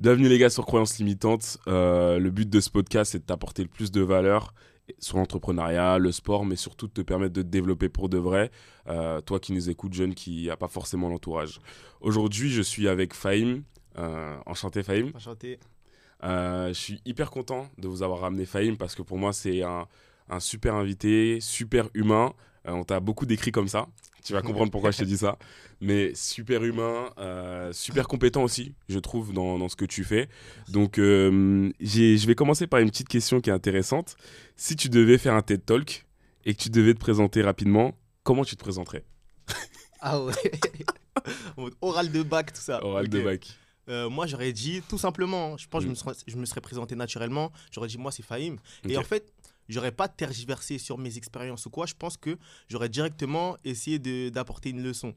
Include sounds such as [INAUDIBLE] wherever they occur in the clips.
Bienvenue les gars sur Croyances Limitantes. Euh, le but de ce podcast, c'est de t'apporter le plus de valeur sur l'entrepreneuriat, le sport, mais surtout de te permettre de te développer pour de vrai. Euh, toi qui nous écoutes, jeune, qui n'a pas forcément l'entourage. Aujourd'hui, je suis avec Fahim. Euh, enchanté Fahim. Enchanté. je suis hyper content de vous avoir ramené Fahim parce que pour moi, c'est un, un super invité, super humain. on t'a beaucoup décrit comme ça. Tu vas comprendre pourquoi je te dis ça. Mais super humain, euh, super compétent aussi, je trouve, dans, dans ce que tu fais. Donc, euh, je vais commencer par une petite question qui est intéressante. Si tu devais faire un TED Talk et que tu devais te présenter rapidement, comment tu te présenterais? Ah ouais Oral de bac, tout ça. Oral de bac. Euh, moi, j'aurais dit tout simplement, je pense que je, me serais, je me serais présenté naturellement. J'aurais dit, moi, c'est Fahim. Et en fait, j'aurais pas tergiversé sur mes expériences ou quoi. Je pense que j'aurais directement essayé d'apporter une leçon.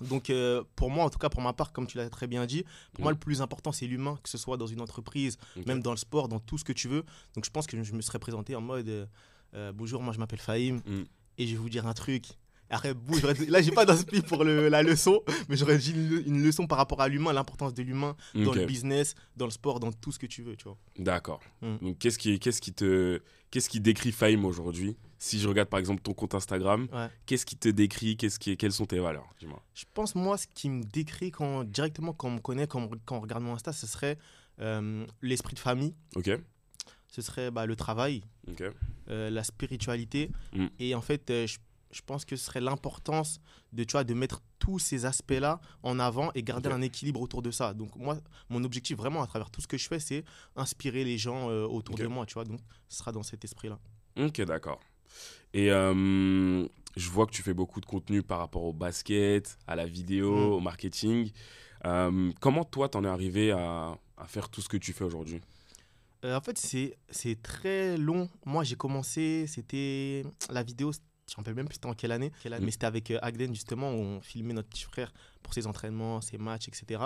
Donc, euh, pour moi, en tout cas, pour ma part, comme tu l'as très bien dit, pour moi, le plus important, c'est l'humain, que ce soit dans une entreprise, même dans le sport, dans tout ce que tu veux. Donc, je pense que je me serais présenté en mode euh, Bonjour, moi, je m'appelle Fahim mm. et je vais vous dire un truc. Arrête, bouge. Là, j'ai pas d'inspi pour la leçon, mais j'aurais dit une, leçon par rapport à l'humain, l'importance de l'humain dans le business, dans le sport, dans tout ce que tu veux, tu vois. D'accord. Mm. Donc, qu'est-ce qui, qu'est-ce qui te, qu'est-ce qui décrit Fame aujourd'hui? Si je regarde par exemple ton compte Instagram, qu'est-ce qui te décrit? Qu'est-ce qui, quelles sont tes valeurs? Dis-moi. Je pense moi, ce qui me décrit quand directement quand on me connaît, quand on, regarde mon Insta, ce serait euh, l'esprit de famille. Ok ce serait bah, le travail, euh, la spiritualité. Mm. Et en fait, euh, je je pense que ce serait l'importance de, tu vois, de mettre tous ces aspects-là en avant et garder un équilibre autour de ça. Donc moi, mon objectif vraiment à travers tout ce que je fais, c'est inspirer les gens euh, autour de moi, tu vois. Donc ce sera dans cet esprit-là. Ok, d'accord. Et euh, je vois que tu fais beaucoup de contenu par rapport au basket, à la vidéo, mm. au marketing. Euh, comment toi, t'en es arrivé à, à, faire tout ce que tu fais aujourd'hui? En fait, c'est très long. Moi, j'ai commencé, c'était la vidéo, je me rappelle même plus c'était en quelle année, mm. mais c'était avec euh, Agden justement où on filmait notre petit frère pour ses entraînements, ses matchs, etc.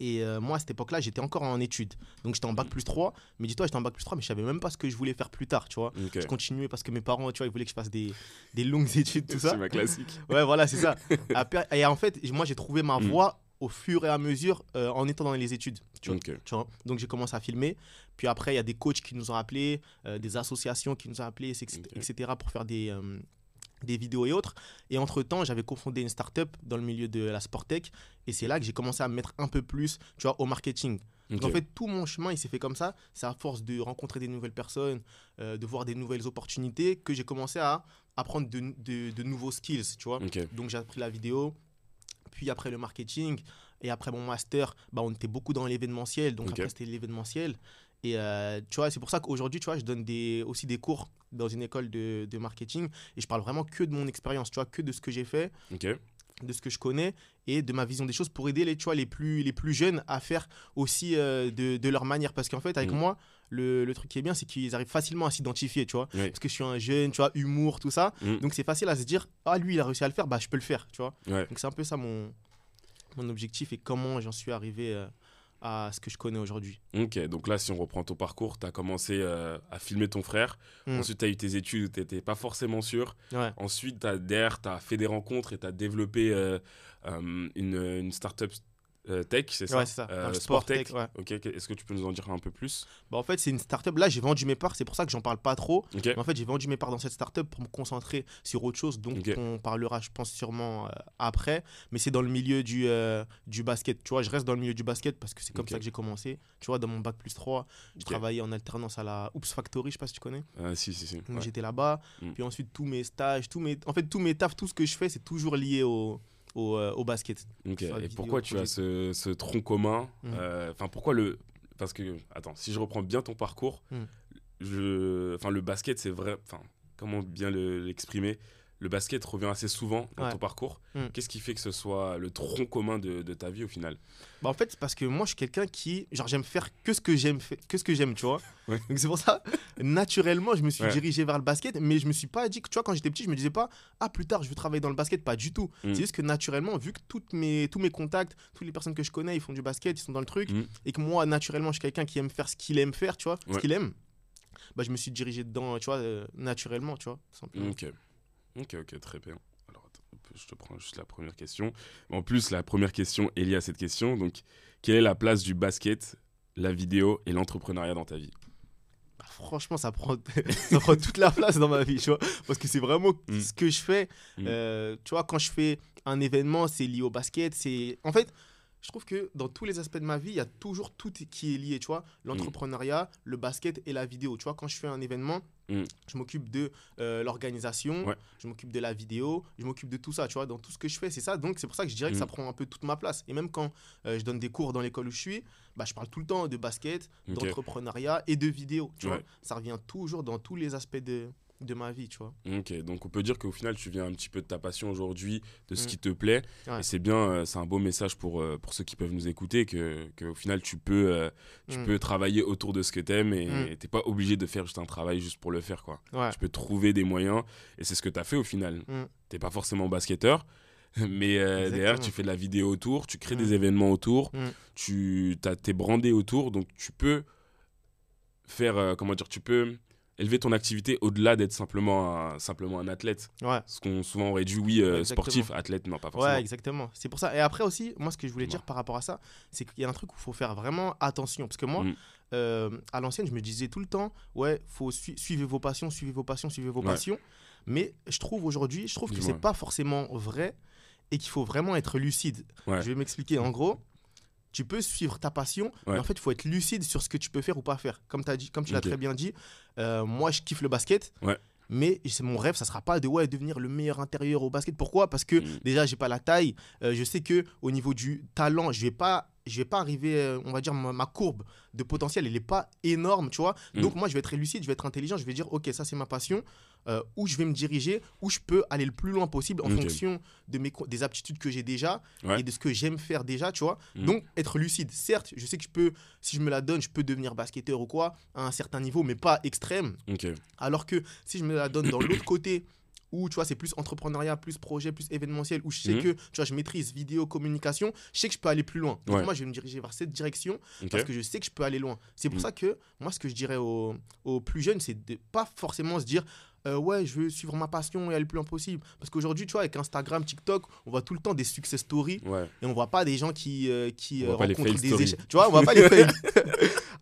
Et euh, moi, à cette époque-là, j'étais encore en études. Donc, j'étais en bac plus 3. Mais dis-toi, j'étais en bac plus 3, mais je savais même pas ce que je voulais faire plus tard, tu vois. Je continuais parce que mes parents, tu vois, ils voulaient que je fasse des, des longues [LAUGHS] études, tout ça. C'est ma classique. ouais, voilà, c'est ça. [LAUGHS] et en fait, moi, j'ai trouvé ma mm. voie au fur et à mesure euh, en étant dans les études. Tu vois, Donc j'ai commencé à filmer. Puis après, il y a des coachs qui nous ont appelés, euh, des associations qui nous ont appelés, etc. pour faire des, euh, des vidéos et autres. Et entre-temps, j'avais confondé une startup dans le milieu de la Sportec. Et c'est là que j'ai commencé à me mettre un peu plus tu vois, au marketing. Donc en fait, tout mon chemin, il s'est fait comme ça. C'est à force de rencontrer des nouvelles personnes, de voir des nouvelles opportunités, que j'ai commencé à apprendre de, de, de, nouveaux skills, tu vois. Donc j'ai appris la vidéo, puis après le marketing. Et après mon master, bah, on était beaucoup dans l'événementiel. Donc après, c'était l'événementiel. Et euh, tu vois, c'est pour ça qu'aujourd'hui, tu vois, je donne des, aussi des cours dans une école de, de, marketing. Et je parle vraiment que de mon expérience, tu vois, que de ce que j'ai fait. de ce que je connais et de ma vision des choses pour aider les, tu vois, les, plus, les plus jeunes à faire aussi euh, de, de, leur manière. Parce qu'en fait, avec mm. moi, le, le, truc qui est bien, c'est qu'ils arrivent facilement à s'identifier, tu vois. Parce que je suis un jeune, tu vois, humour, tout ça. Mm. Donc c'est facile à se dire, ah lui, il a réussi à le faire, bah je peux le faire, tu vois. Donc c'est un peu ça mon, mon objectif et comment j'en suis arrivé euh, à ce que je connais aujourd'hui. Ok, donc là, si on reprend ton parcours, tu as commencé euh, à filmer ton frère. Mm. Ensuite, tu as eu tes études où tu n'étais pas forcément sûr. Ensuite, derrière, tu as fait des rencontres et tu as développé euh, une, une startup euh, tech, c'est ça Ouais, c'est ça. Euh, sport, tech. Ok, est-ce que tu peux nous en dire un peu plus? Bah, En fait, c'est une startup. Là, j'ai vendu mes parts, c'est pour ça que j'en parle pas trop. Mais en fait, j'ai vendu mes parts dans cette startup pour me concentrer sur autre chose, donc on parlera, je pense, sûrement euh, après. Mais c'est dans le milieu du, du basket. Tu vois, je reste dans le milieu du basket parce que c'est comme ça que j'ai commencé. Tu vois, dans mon bac plus 3, je travaillais en alternance à la Oops Factory, je sais pas si tu connais. Ah, si, si, si. J'étais là-bas. Mm. Puis ensuite, tous mes stages, tous mes... en fait, tous mes tafs, tout ce que je fais, c'est toujours lié au au, euh, au basket. Et pourquoi tu as ce, ce, tronc commun mm. euh, Enfin, pourquoi le. Parce que, attends, si je reprends bien ton parcours, mm. je... enfin, le basket, c'est vrai. Enfin, comment bien l'exprimer le basket revient assez souvent dans ton parcours. Hmm. Qu'est-ce qui fait que ce soit le tronc commun de, ta vie au final bah En fait, c'est parce que moi, je suis quelqu'un qui, genre, j'aime faire que ce que j'aime, que ce que j'aime, tu vois. [LAUGHS] Donc c'est pour ça, naturellement, je me suis dirigé vers le basket, mais je me suis pas dit que, tu vois, quand j'étais petit, je me disais pas, ah, plus tard, je veux travailler dans le basket, pas du tout. Hmm. C'est juste que naturellement, vu que toutes mes, tous mes contacts, toutes les personnes que je connais, ils font du basket, ils sont dans le truc, hmm. et que moi, naturellement, je suis quelqu'un qui aime faire ce qu'il aime faire, tu vois, ce qu'il aime. Bah, je me suis dirigé dedans, tu vois, euh, naturellement, tu vois, simplement. Ok. Ok, ok, très bien. Alors, attends, je te prends juste la première question. En plus, la première question est liée à cette question. Donc, quelle est la place du basket, la vidéo et l'entrepreneuriat dans ta vie? Bah, Franchement, ça prend, [LAUGHS] ça prend toute la place dans ma vie, tu vois. Parce que c'est vraiment mm. ce que je fais. Mm. Euh, tu vois, quand je fais un événement, c'est lié au basket. C'est En fait, je trouve que dans tous les aspects de ma vie, il y a toujours tout qui est lié, tu vois. L'entrepreneuriat, le basket et la vidéo. Tu vois, quand je fais un événement, mm. je m'occupe de euh, l'organisation, je m'occupe de la vidéo, je m'occupe de tout ça, tu vois. Dans tout ce que je fais, c'est ça. Donc, c'est pour ça que je dirais que ça mm. prend un peu toute ma place. Et même quand euh, je donne des cours dans l'école où je suis, bah, je parle tout le temps de basket, d'entrepreneuriat et de vidéo, tu vois. Ça revient toujours dans tous les aspects de, de ma vie, tu vois. Ok, donc on peut dire qu'au final, tu viens un petit peu de ta passion aujourd'hui, de ce mm. qui te plaît. Et c'est bien, euh, c'est un beau message pour, euh, pour ceux qui peuvent nous écouter, que, que au final, tu peux, euh, tu mm. peux travailler autour de ce que tu aimes et mm. t'es pas obligé de faire juste un travail juste pour le faire, quoi. Tu peux trouver des moyens et c'est ce que tu as fait au final. T'es pas forcément basketteur, [LAUGHS] mais derrière, tu fais de la vidéo autour, tu crées des événements autour, tu t'es brandé autour, donc tu peux faire, comment dire, tu peux élever ton activité au-delà d'être simplement un, simplement un athlète. Ouais. Ce qu'on souvent aurait dit, oui, euh, sportif, athlète, non, pas forcément. Ouais, exactement. C'est pour ça. Et après aussi, moi, ce que je voulais dire par rapport à ça, c'est qu'il y a un truc où il faut faire vraiment attention. Parce que moi, mm. euh, à l'ancienne, je me disais tout le temps, ouais, faut suivre vos passions, suivre vos passions, suivre vos passions. Mais je trouve aujourd'hui, je trouve que c'est pas forcément vrai et qu'il faut vraiment être lucide. Je vais m'expliquer. En gros, tu peux suivre ta passion, mais en fait, il faut être lucide sur ce que tu peux faire ou pas faire. Comme, as dit, comme tu l'as très bien dit, euh, moi, je kiffe le basket. Mais c'est mon rêve, ça sera pas de ouais, devenir le meilleur intérieur au basket. Pourquoi? Parce que déjà, mm. déjà, j'ai pas la taille. Euh, je sais que au niveau du talent, je vais pas je vais pas arriver, euh, on va dire, ma, courbe de potentiel, elle n'est pas énorme, tu vois? Mm. Donc, moi, je vais être lucide, je vais être intelligent, je vais dire, OK, ça, c'est ma passion, euh, où je vais me diriger, où je peux aller le plus loin possible en fonction de mes, des aptitudes que j'ai déjà et de ce que j'aime faire déjà, tu vois. Mm. Donc, être lucide. Certes, je sais que je peux, si je me la donne, je peux devenir basketteur ou quoi, à un certain niveau, mais pas extrême. Alors que si je me la donne dans [COUGHS] l'autre côté, où tu vois c'est plus entrepreneuriat, plus projet, plus événementiel, où je sais mhm. que tu vois je maîtrise vidéo, communication, je sais que je peux aller plus loin. Donc moi je vais me diriger vers cette direction parce que je sais que je peux aller loin. C'est pour mhm. ça que moi ce que je dirais aux, aux plus jeunes, c'est de pas forcément se dire euh, ouais, je veux suivre ma passion et aller le plus loin possible. Parce qu'aujourd'hui, tu vois, avec Instagram, TikTok, on voit tout le temps des success stories et on voit pas des gens qui, euh, qui euh, rencontrent des échecs. Tu vois, on voit pas les [LAUGHS] fails.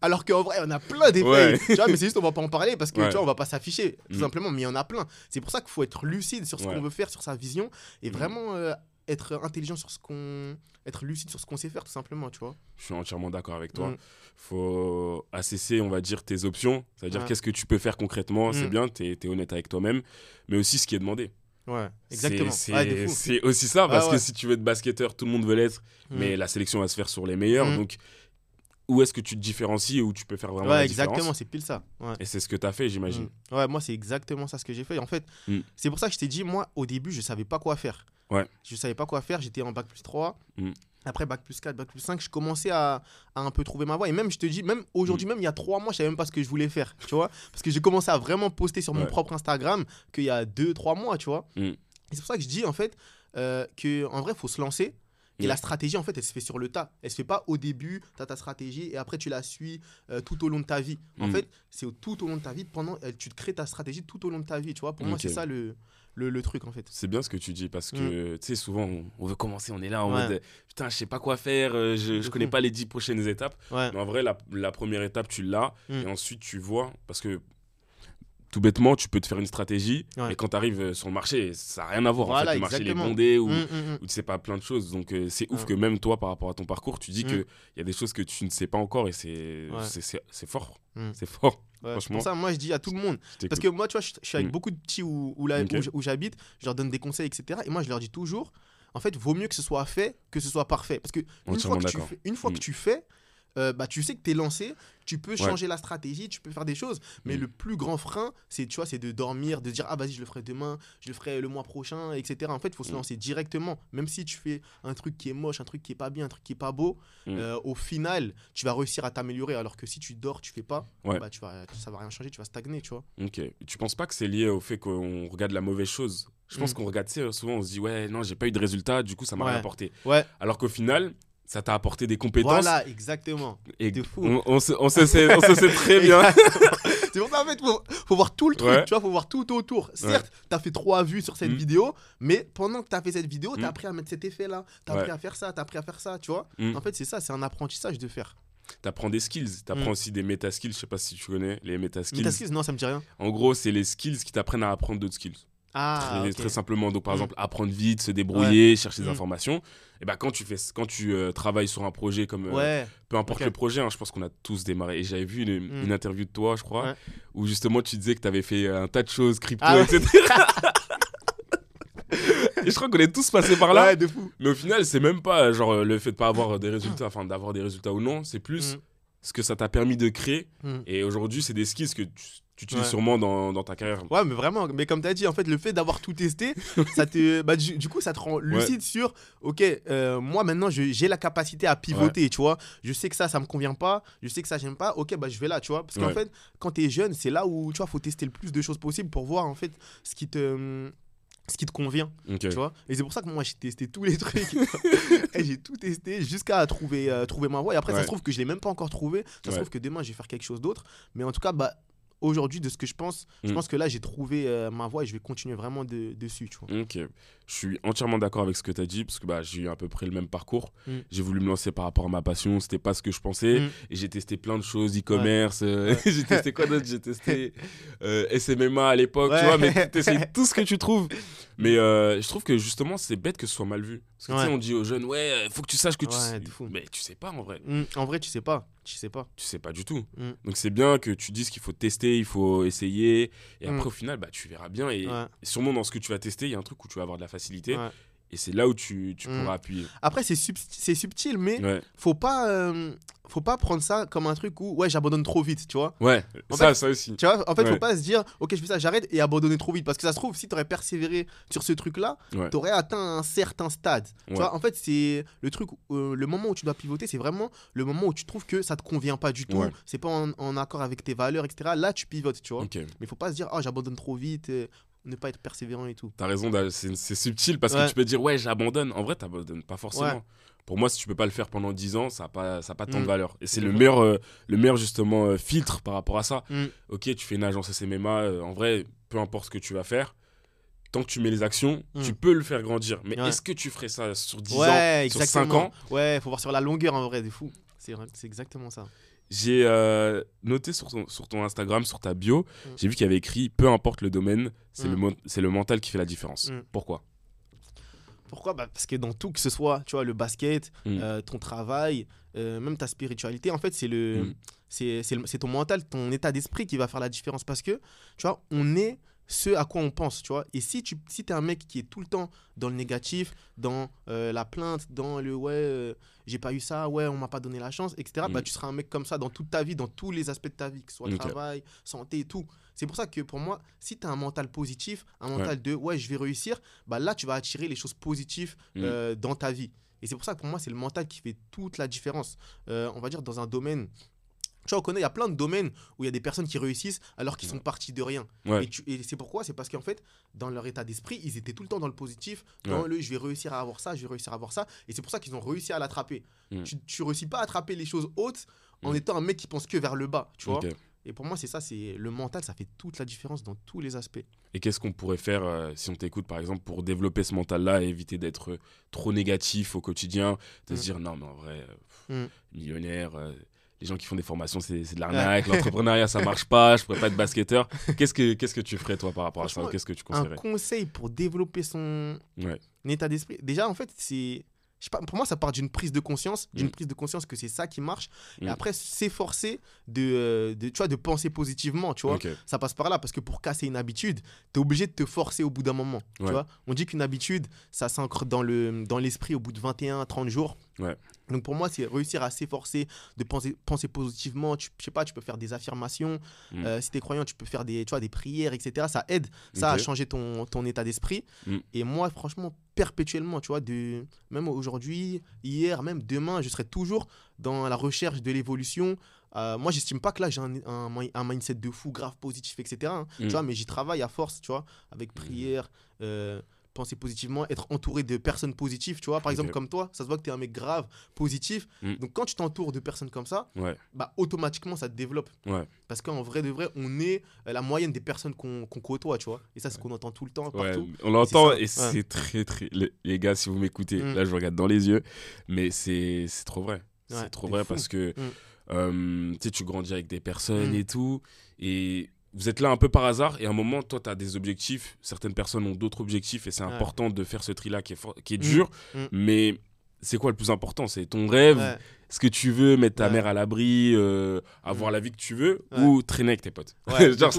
Alors qu'en vrai, on a plein des Tu vois, mais c'est juste, on va pas en parler parce que tu vois, on va pas s'afficher, tout mm. simplement, mais il y en a plein. C'est pour ça qu'il faut être lucide sur ce qu'on veut faire, sur sa vision et mm. vraiment être intelligent sur ce qu'on être lucide sur ce qu'on sait faire tout simplement tu vois je suis entièrement d'accord avec toi il mm. faut assesser on va dire tes options c'est à dire qu'est-ce que tu peux faire concrètement? C'est mm. bien tu es, honnête avec toi-même mais aussi ce qui est demandé Ouais, exactement. C'est aussi ça, parce que si tu veux être basketteur, tout le monde veut l'être, mm. mais la sélection va se faire sur les meilleurs. Donc, où est-ce que tu te différencies et où tu peux faire vraiment ouais, la exactement, c'est pile ça. Et c'est ce que tu as fait, j'imagine. Ouais, moi, c'est exactement ça ce que j'ai fait. En fait, c'est pour ça que je t'ai dit, moi, au début, je savais pas quoi faire. Ouais. Je savais pas quoi faire, j'étais en bac plus 3. Mm. Après bac plus 4, bac plus 5, je commençais à, à, un peu trouver ma voie. Et même, je te dis, même aujourd'hui, mm. même il y a 3 mois, je savais même pas ce que je voulais faire, [LAUGHS] tu vois. Parce que j'ai commencé à vraiment poster sur mon propre Instagram qu'il y a 2-3 mois, tu vois. Mm. Et c'est pour ça que je dis, en fait, euh, qu'en vrai, il faut se lancer. Et la stratégie, en fait, elle se fait sur le tas. Elle se fait pas au début, tu as ta stratégie et après tu la suis euh, tout au long de ta vie. En fait, c'est tout au long de ta vie, pendant, tu te crées ta stratégie tout au long de ta vie, tu vois. Pour moi, c'est ça le, le, truc en fait. C'est bien ce que tu dis parce que tu sais, souvent on, veut commencer, on est là en mode putain, je sais pas quoi faire, euh, je, je connais pas les dix prochaines étapes. Mais en vrai, la, la première étape, tu l'as mm. et ensuite tu vois parce que tout bêtement, tu peux te faire une stratégie et quand tu arrives euh, sur le marché, ça n'a rien à voir. en fait, le marché est bondé ou, mm, ou, tu sais pas plein de choses. Donc euh, c'est ouf que même toi, par rapport à ton parcours, tu dis qu'il y a des choses que tu ne sais pas encore et c'est c'est fort. C'est fort. C'est pour ça, moi, je dis à tout le monde. Parce que moi, tu vois, je, suis avec mm. beaucoup de petits où, où, où, j'habite, je leur donne des conseils, etc. Et moi, je leur dis toujours, en fait, vaut mieux que ce soit fait que ce soit parfait. Parce que une fois, que tu, fais, une fois que mm. tu fais, euh, bah, tu sais que tu es lancé, tu peux changer la stratégie, tu peux faire des choses. Mais mm. le plus grand frein, c'est tu vois, c'est de dormir, de dire ah vas-y je le ferai demain, je le ferai le mois prochain, etc. En fait, il faut se mm. lancer directement. Même si tu fais un truc qui est moche, un truc qui est pas bien, un truc qui est pas beau, mm. euh, au final, tu vas réussir à t'améliorer. Alors que si tu dors, tu fais pas, bah, tu vas, ça va rien changer, tu vas stagner, tu vois. Ok. Tu penses pas que c'est lié au fait qu'on regarde la mauvaise chose? Je pense qu'on regarde, souvent on se dit ouais, non, j'ai pas eu de résultat, du coup ça m'a rien apporté. Ouais. Alors qu'au final, ça t'a apporté des compétences. Voilà, exactement. Et fou. On, on, se, on, se sait, on se sait très bien. [LAUGHS] c'est pour ça, en fait, faut, faut voir tout le truc, tu vois, faut voir tout autour. Certes, tu t'as fait trois vues sur cette mm. vidéo, mais pendant que t'as fait cette vidéo, t'as mm. appris à mettre cet effet-là, t'as appris à faire ça, t'as appris à faire ça, tu vois. Mm. En fait, c'est ça, c'est un apprentissage de faire. T'apprends des skills, t'apprends aussi des méta-skills, je sais pas si tu connais les méta-skills. Méta-skills, non, ça me dit rien. En gros, c'est les skills qui t'apprennent à apprendre d'autres skills. Ah, très, simplement. Donc, par exemple, apprendre vite, se débrouiller, chercher des informations. Et ben, quand tu, fais, quand tu euh, travailles sur un projet comme. Euh, peu importe le projet, hein, je pense qu'on a tous démarré. Et j'avais vu une, interview de toi, je crois, où justement tu disais que tu avais fait un tas de choses, crypto, ah etc. [LAUGHS] et je crois qu'on est tous passés par là. de fou. Mais au final, c'est même pas genre le fait de pas avoir des résultats, enfin d'avoir des résultats ou non, c'est plus mm. ce que ça t'a permis de créer. Mm. Et aujourd'hui, c'est des skills que tu, utilises sûrement dans, dans, ta carrière. Ouais, mais vraiment, mais comme tu as dit, en fait, le fait d'avoir tout testé, [LAUGHS] ça te, bah, du, coup, ça te rend lucide sur, ok, euh, moi maintenant, j'ai la capacité à pivoter, tu vois. Je sais que ça, ça me convient pas, je sais que ça, j'aime pas, ok, bah je vais là, tu vois. Parce qu'en fait, quand tu es jeune, c'est là où, tu vois, faut tester le plus de choses possible pour voir, en fait, ce qui te ce qui te convient. Tu vois et c'est pour ça que moi j'ai testé tous les trucs. [LAUGHS] [LAUGHS] j'ai tout testé jusqu'à trouver, euh, trouver ma voie. Et après, ça se trouve que je l'ai même pas encore trouvé. Ça se trouve que demain je vais faire quelque chose d'autre. Mais en tout cas, bah, aujourd'hui, de ce que je pense, je mm. pense que là, j'ai trouvé euh, ma voie et je vais continuer vraiment dessus. Tu vois. Ok. Je suis entièrement d'accord avec ce que tu as dit parce que bah, j'ai eu à peu près le même parcours. Mm. J'ai voulu me lancer par rapport à ma passion. C'était pas ce que je pensais. Mm. Et j'ai testé plein de choses, e-commerce. Euh, [LAUGHS] j'ai testé quoi d'autre? J'ai testé euh, SMMA à l'époque. Tu vois, mais [LAUGHS] tu essayes tout ce que tu trouves. Mais je trouve que justement, c'est bête que ce soit mal vu. Parce que tu sais, on dit aux jeunes, ouais, faut que tu saches que tu sais. Mais tu sais pas en vrai. En vrai, tu sais pas. Tu sais pas. Tu sais pas du tout. Mm. Donc c'est bien que tu dises qu'il faut tester, il faut essayer. Et après, mm. au final, bah, tu verras bien. Et, sûrement dans ce que tu vas tester, il y a un truc où tu vas avoir de la facilité. Et c'est là où tu, tu mm. pourras appuyer. Après, c'est subtil, mais faut pas. Euh, faut pas prendre ça comme un truc où ouais j'abandonne trop vite tu vois. Ouais ça ça aussi. tu vois en fait faut pas se dire ok je fais ça j'arrête et abandonner trop vite. Parce que ça se trouve si tu aurais persévéré sur ce truc là tu aurais atteint un certain stade. Tu vois en fait c'est le truc euh, le moment où tu dois pivoter c'est vraiment le moment où tu trouves que ça te convient pas du tout. C'est pas en, accord avec tes valeurs etc là tu pivotes tu vois. Okay. mais faut pas se dire oh j'abandonne trop vite euh, ne pas être persévérant et tout. T'as raison, c'est subtil parce que tu peux dire ouais, j'abandonne. En vrai, t'abandonnes pas forcément. Pour moi, si tu peux pas le faire pendant 10 ans, ça n'a pas, ça pas tant de mm. valeur. Et c'est le meilleur, euh, le meilleur justement euh, filtre par rapport à ça. Mm. Ok, tu fais une agence SMMA, euh, en vrai, peu importe ce que tu vas faire, tant que tu mets les actions, mm. tu peux le faire grandir. Mais est-ce que tu ferais ça sur 10 ans, sur 5 ans? Ouais, faut voir sur la longueur en vrai, des fous. C'est exactement ça. J'ai euh, noté sur ton, sur ton Instagram, sur ta bio, mm. j'ai vu qu'il y avait écrit peu importe le domaine, c'est le, mm. le mental qui fait la différence. Mm. Pourquoi? Pourquoi? Bah Parce que dans tout, que ce soit tu vois, le basket, euh, ton travail, euh, même ta spiritualité, en fait, c'est le, c'est ton mental, ton état d'esprit qui va faire la différence. Parce que, tu vois, on est ce à quoi on pense, tu vois. Et si tu si es un mec qui est tout le temps dans le négatif, dans euh, la plainte, dans le ouais, euh, j'ai pas eu ça, ouais, on m'a pas donné la chance, etc., bah, mm. tu seras un mec comme ça dans toute ta vie, dans tous les aspects de ta vie, que ce soit travail, santé et tout. C'est pour ça que pour moi, si tu as un mental positif, un mental de ouais, je vais réussir, bah là, tu vas attirer les choses positives mm. euh, dans ta vie. Et c'est pour ça que pour moi, c'est le mental qui fait toute la différence. on va dire dans un domaine tu vois, on connaît, il y a plein de domaines où il y a des personnes qui réussissent alors qu'ils sont partis de rien. Et, c'est pourquoi? C'est parce qu'en fait, dans leur état d'esprit, ils étaient tout le temps dans le positif, dans le je vais réussir à avoir ça, je vais réussir à avoir ça. Et c'est pour ça qu'ils ont réussi à l'attraper. Mm. Tu, ne réussis pas à attraper les choses hautes en mm. étant un mec qui pense que vers le bas, tu vois? Et pour moi, c'est ça, c'est le mental, ça fait toute la différence dans tous les aspects. Et qu'est-ce qu'on pourrait faire euh, si on t'écoute, par exemple, pour développer ce mental-là et éviter d'être trop négatif au quotidien, de se mm. dire non, mais en vrai, millionnaire, euh, les gens qui font des formations, c'est de l'arnaque. L'entrepreneuriat, ça marche pas. Je pourrais pas être basketteur. Qu'est-ce que qu'est-ce que tu ferais toi par rapport à ça? Qu'est-ce que tu conseillerais? Un conseil pour développer son état d'esprit. Déjà, en fait, c'est pas, pour moi, ça part d'une prise de conscience, d'une mm. prise de conscience que c'est ça qui marche. Et mm. après, s'efforcer de, euh, de, tu vois, de penser positivement, tu vois. Ça passe par là, parce que pour casser une habitude, tu es obligé de te forcer au bout d'un moment, tu vois. On dit qu'une habitude, ça s'ancre dans l'esprit dans au bout de 21, 30 jours. Ouais. Donc pour moi, c'est réussir à s'efforcer de penser, penser positivement. Tu, je sais pas, tu peux faire des affirmations. Mm. Euh, si tu es croyant, tu peux faire des, tu vois, des prières, etc. Ça aide ça à changer ton, ton état d'esprit. Et moi, franchement, perpétuellement, tu vois, de, même aujourd'hui, hier, même demain, je serai toujours dans la recherche de l'évolution. Euh, moi, j'estime pas que là, j'ai un, un, mindset de fou, grave, positif, etc. Hein, tu mm. vois, mais j'y travaille à force, tu vois, avec prière. Euh, penser positivement, être entouré de personnes positives, tu vois. Par exemple, comme toi, ça se voit que tu es un mec grave, positif. Mm. Donc, quand tu t'entoures de personnes comme ça, bah, automatiquement, ça te développe. Parce qu'en vrai de vrai, on est euh, la moyenne des personnes qu'on côtoie, tu vois. Et ça, c'est ce qu'on entend tout le temps, partout. On l'entend et c'est très, très. Les, gars, si vous m'écoutez, mm. là, je regarde dans les yeux, mais c'est trop vrai. c'est trop vrai parce que mm. euh, tu grandis avec des personnes et tout. Et vous êtes là un peu par hasard et à un moment, toi, tu as des objectifs, certaines personnes ont d'autres objectifs et c'est important de faire ce tri-là qui est, qui est mm. dur, mm. mais c'est quoi le plus important? C'est ton rêve? Ce que tu veux, mettre ta mère à l'abri, euh, avoir mm. la vie que tu veux, ou traîner avec tes potes? [LAUGHS] Genre,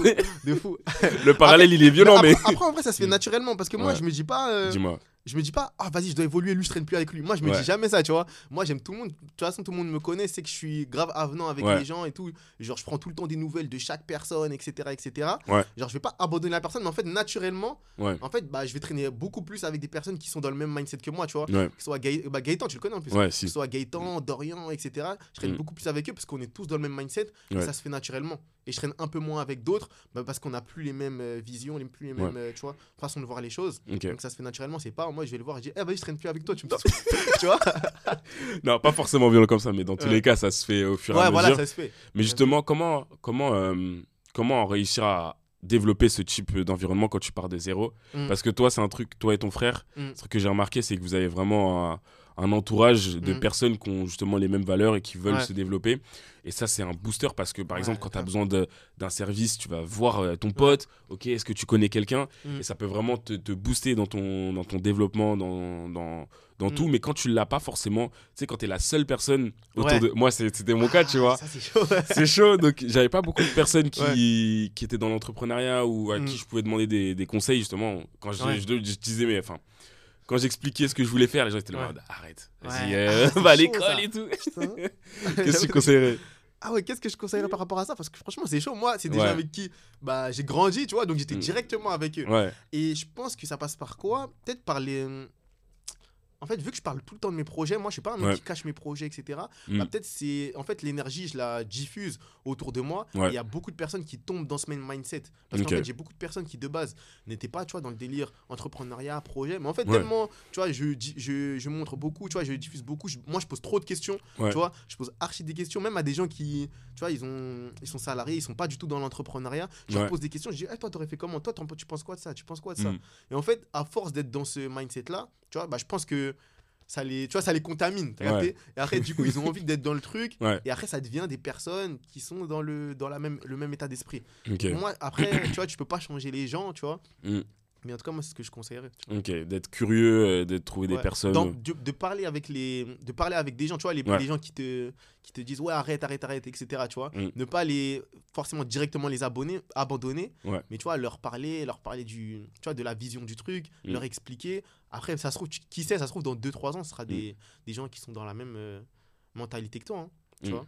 de, fou, [LAUGHS] le parallèle, il est violent, mais. Après, en vrai, ça se fait [LAUGHS] naturellement parce que moi, je me dis pas. Euh, Dis-moi je me dis pas, ah vas-y, je dois évoluer, lui, je traîne plus avec lui. Moi, je me dis jamais ça, tu vois. Moi, j'aime tout le monde. De toute façon, tout le monde me connaît, c'est que je suis grave avenant avec les gens et tout. Genre, je prends tout le temps des nouvelles de chaque personne, etc. etc. Genre, je vais pas abandonner la personne, mais en fait, naturellement, en fait, bah, je vais traîner beaucoup plus avec des personnes qui sont dans le même mindset que moi, tu vois. Que ce soit bah, Gaëtan, tu le connais en plus. Que ce soit Gaëtan, Dorian, etc. Je traîne mm. beaucoup plus avec eux parce qu'on est tous dans le même mindset et ça se fait naturellement et je traîne un peu moins avec d'autres bah, parce qu'on n'a plus les mêmes euh, visions, les, plus les mêmes euh, tu vois, façons de voir les choses. Donc ça se fait naturellement. C'est pas moi, je vais le voir et je dis, eh, vas-y, je traîne plus avec toi, tu me [LAUGHS] Tu vois [LAUGHS] Non, pas forcément violent comme ça, mais dans tous les cas, ça se fait au fur et à mesure. Voilà, ça se fait. Mais justement, comment, comment, euh, comment réussir à développer ce type d'environnement quand tu pars de zéro? Mm. Parce que toi, c'est un truc, toi et ton frère, mm. ce que j'ai remarqué, c'est que vous avez vraiment un, un entourage de mm. personnes qui ont justement les mêmes valeurs et qui veulent se développer. Et ça, c'est un booster parce que, par exemple, quand tu as besoin d'un service, tu vas voir euh, ton pote, ok, est-ce que tu connais quelqu'un? Mm. Et ça peut vraiment te, te, booster dans ton, dans ton développement, dans, dans, dans mm. tout. Mais quand tu l'as pas forcément, tu sais, quand tu es la seule personne autour de. Moi, c'était mon cas, tu vois. c'est chaud. c'est chaud. Donc, j'avais pas beaucoup de personnes qui, qui étaient dans l'entrepreneuriat ou à qui je pouvais demander des, des conseils, justement. Quand je, je, je disais, mais enfin quand j'expliquais ce que je voulais faire, les gens étaient là, arrête, vas-y, euh, [LAUGHS] va à l'école et tout. [LAUGHS] Qu'est-ce que tu conseillerais? Ah ouais, qu'est-ce que je conseillerais par rapport à ça? Parce que franchement, c'est chaud. Moi, c'est des gens avec qui bah, j'ai grandi, tu vois, donc j'étais mm. directement avec eux. Et je pense que ça passe par quoi? Peut-être par les en fait, vu que je parle tout le temps de mes projets, moi, je suis pas un mec qui cache mes projets, etc. Mm. Bah, peut-être c'est. En fait, l'énergie, je la diffuse autour de moi. Il y a beaucoup de personnes qui tombent dans ce même mindset. Parce qu'en fait, j'ai beaucoup de personnes qui, de base, n'étaient pas, tu vois, dans le délire entrepreneuriat, projet. Mais en fait, tellement, tu vois, je, je, je, montre beaucoup, tu vois, je diffuse beaucoup. moi, je pose trop de questions, tu vois. Je pose archi des questions, même à des gens qui, tu vois, ils, ont, ils sont salariés, ils sont pas du tout dans l'entrepreneuriat. Je leur pose des questions, je dis, hey, toi, t'aurais fait comment? Toi, tu penses quoi de ça? Tu penses quoi de ça? Mm. Et en fait, à force d'être dans ce mindset-là, tu vois, bah, je pense que ça les, tu vois, ça les contamine. Et après, du coup, ils ont [LAUGHS] envie d'être dans le truc. Et après, ça devient des personnes qui sont dans le, dans la même, le même état d'esprit. Moi, après, tu vois, tu peux pas changer les gens, tu vois. Mm. Mais en tout cas, moi, c'est ce que je conseillerais. Ok, d'être curieux, euh, de trouver des personnes. Donc, de, parler avec les, de parler avec des gens, tu vois, les, les gens qui te, qui te disent, ouais, arrête, arrête, arrête, etc. Tu vois, mm. ne pas les, forcément directement les abonner, abandonner, mais tu vois, leur parler, leur parler du, tu vois, de la vision du truc, mm. leur expliquer. Après, ça se trouve, qui sait, ça se trouve, dans 2-3 ans, ce sera mm. des, des, gens qui sont dans la même euh, mentalité que toi, hein, tu vois.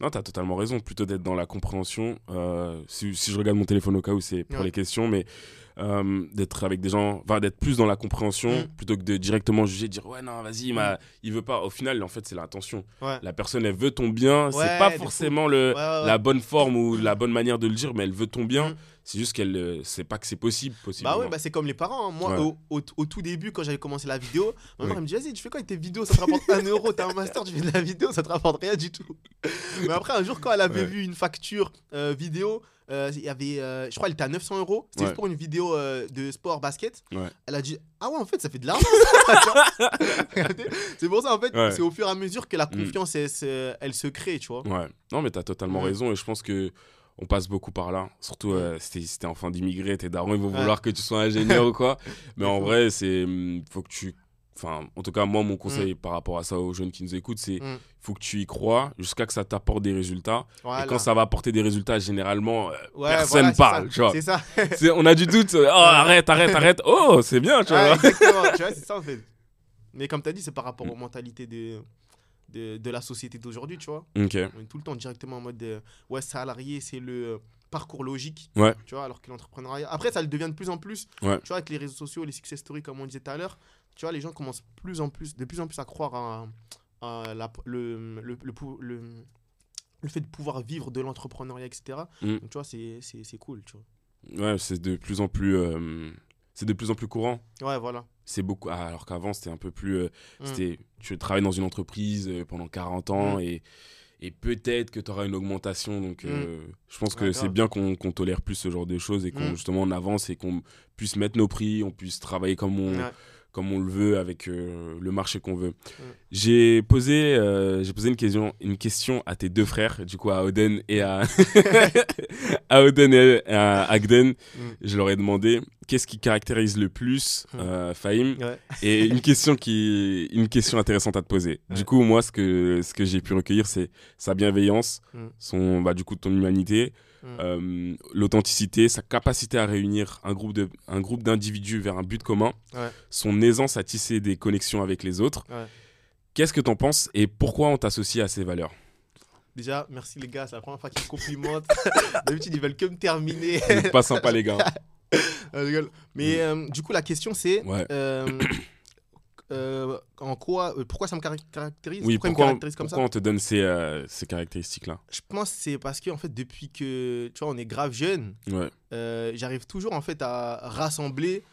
Non, tu as totalement raison. Plutôt d'être dans la compréhension. Euh, si, si, je regarde mon téléphone au cas où c'est pour les questions, mais euh, d'être avec des gens, enfin d'être plus dans la compréhension mm. plutôt que de directement juger, dire ouais non vas-y, mm. il veut pas. Au final, en fait, c'est l'intention. La personne, elle veut ton bien. c'est pas forcément le, la bonne forme ou la bonne manière de le dire, mais elle veut ton bien. Mm. C'est juste qu'elle euh, sait pas que c'est possible. Bah ouais, bah c'est comme les parents. Hein. Moi, au, au, tout début, quand j'avais commencé la vidéo, ma mère me dit Vas-y, tu fais quoi avec tes vidéos? Ça te rapporte 1 euro, t'as un master, tu fais de la vidéo, ça te rapporte rien du tout. Mais après, un jour, quand elle avait vu une facture euh, vidéo, euh, il y avait, euh, je crois, elle était à 900 euros. C'était pour une vidéo euh, de sport basket. Elle a dit Ah ouais, en fait, ça fait de l'argent. [LAUGHS] c'est pour ça, en fait, c'est au fur et à mesure que la mm. confiance, elle, se crée, tu vois. Ouais, non, mais tu as totalement raison. Et je pense que on passe beaucoup par là. Surtout, si t'es enfant d'immigré, tes darons, ils vont vouloir que tu sois ingénieur ou quoi. [LAUGHS] Mais en vrai, c'est mm, faut que tu enfin en tout cas moi mon conseil mm. par rapport à ça aux jeunes qui nous écoutent c'est mm. faut que tu y crois jusqu'à que ça t'apporte des résultats. Et quand ça va apporter des résultats généralement euh, personne parle tu vois. C'est ça. [LAUGHS] On a du doute oh arrête arrête arrête. Oh c'est bien tu vois. exactement tu vois [LAUGHS] c'est ça en fait. Mais comme tu as dit c'est par rapport aux mentalités de, de, de la société d'aujourd'hui tu vois on est tout le temps directement en mode de, ouais salarié c'est le parcours logique tu vois alors que l'entrepreneuriat après ça le devient de plus en plus tu vois avec les réseaux sociaux les success stories comme on disait tout à l'heure tu vois, les gens commencent plus en plus, de plus en plus à croire à, la, le, le, le, le, fait de pouvoir vivre de l'entrepreneuriat, etc. Mm. Donc, tu vois, c'est cool, tu vois. Ouais, c'est de plus en plus. Euh, c'est de plus en plus courant. Ouais, voilà. C'est beaucoup. Ah, alors qu'avant, c'était un peu plus. Euh, mm. c'était Tu travailles dans une entreprise euh, pendant 40 ans mm. et, et peut-être que tu auras une augmentation. Donc, euh, mm. je pense que c'est bien qu'on tolère plus ce genre de choses et qu'on justement on avance et qu'on puisse mettre nos prix, on puisse travailler comme on comme on le veut avec euh, le marché qu'on veut. J'ai posé, euh, j'ai posé une question, une question à tes deux frères, du coup à Oden [LAUGHS] et à, à Oden et à Agden. Je leur ai demandé qu'est-ce qui caractérise le plus mm. euh, Fahim et une question qui, une question intéressante à te poser. Du coup moi ce que ce que j'ai pu recueillir c'est sa bienveillance, mm. son bah du coup ton humanité. Mm. Euh, l'authenticité, sa capacité à réunir un groupe, de, un groupe d'individus vers un but commun, son aisance à tisser des connexions avec les autres. Qu'est-ce que tu en penses et pourquoi on t'associe à ces valeurs? Déjà, merci les gars, c'est la première fois qu'ils me complimentent. [LAUGHS] D'habitude, ils veulent que me terminer. pas sympa, les gars. [LAUGHS] [LAUGHS] Mais euh, du coup, la question, c'est euh, [COUGHS] euh, en quoi, pourquoi ça me caractérise? Oui, pourquoi, on, comme pourquoi on te donne ces, ces caractéristiques-là? Je pense que c'est parce que en fait, depuis que tu vois, on est grave jeune, j'arrive toujours en fait à rassembler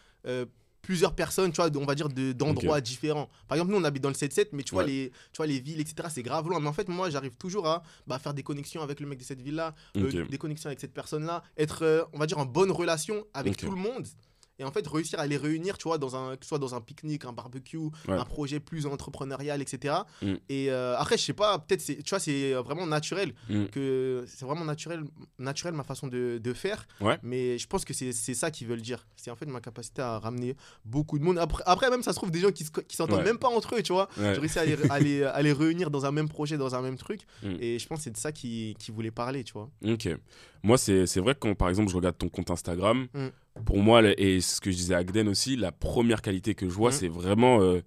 plusieurs personnes, tu vois, on va dire d'endroits différents. Par exemple, nous, on habite dans le 7-7, mais tu vois, les, tu vois, les villes, etc., c'est grave loin. Mais en fait, moi, j'arrive toujours à bah, faire des connexions avec le mec de cette ville-là, des connexions avec cette personne-là, être, on va dire, en bonne relation avec tout le monde et en fait réussir à les réunir tu vois dans un que ce soit dans un pique-nique un barbecue un projet plus entrepreneurial etc mm. et euh, après je sais pas peut-être tu vois c'est vraiment naturel mm. que c'est vraiment naturel naturel ma façon de, de faire. Mais je pense que c'est ça qu'ils veulent dire. C'est en fait ma capacité à ramener beaucoup de monde. Après, après même ça se trouve des gens qui qui s'entendent même pas entre eux tu vois. J'ai réussi à les, [LAUGHS] à, les, réunir dans un même projet dans un même truc. Mm. et je pense que c'est de ça qu'ils qui voulaient parler tu vois. Ok. Moi c'est vrai que quand par exemple je regarde ton compte Instagram pour moi, et ce que je disais à Agden aussi, la première qualité que je vois, mm. c'est vraiment euh,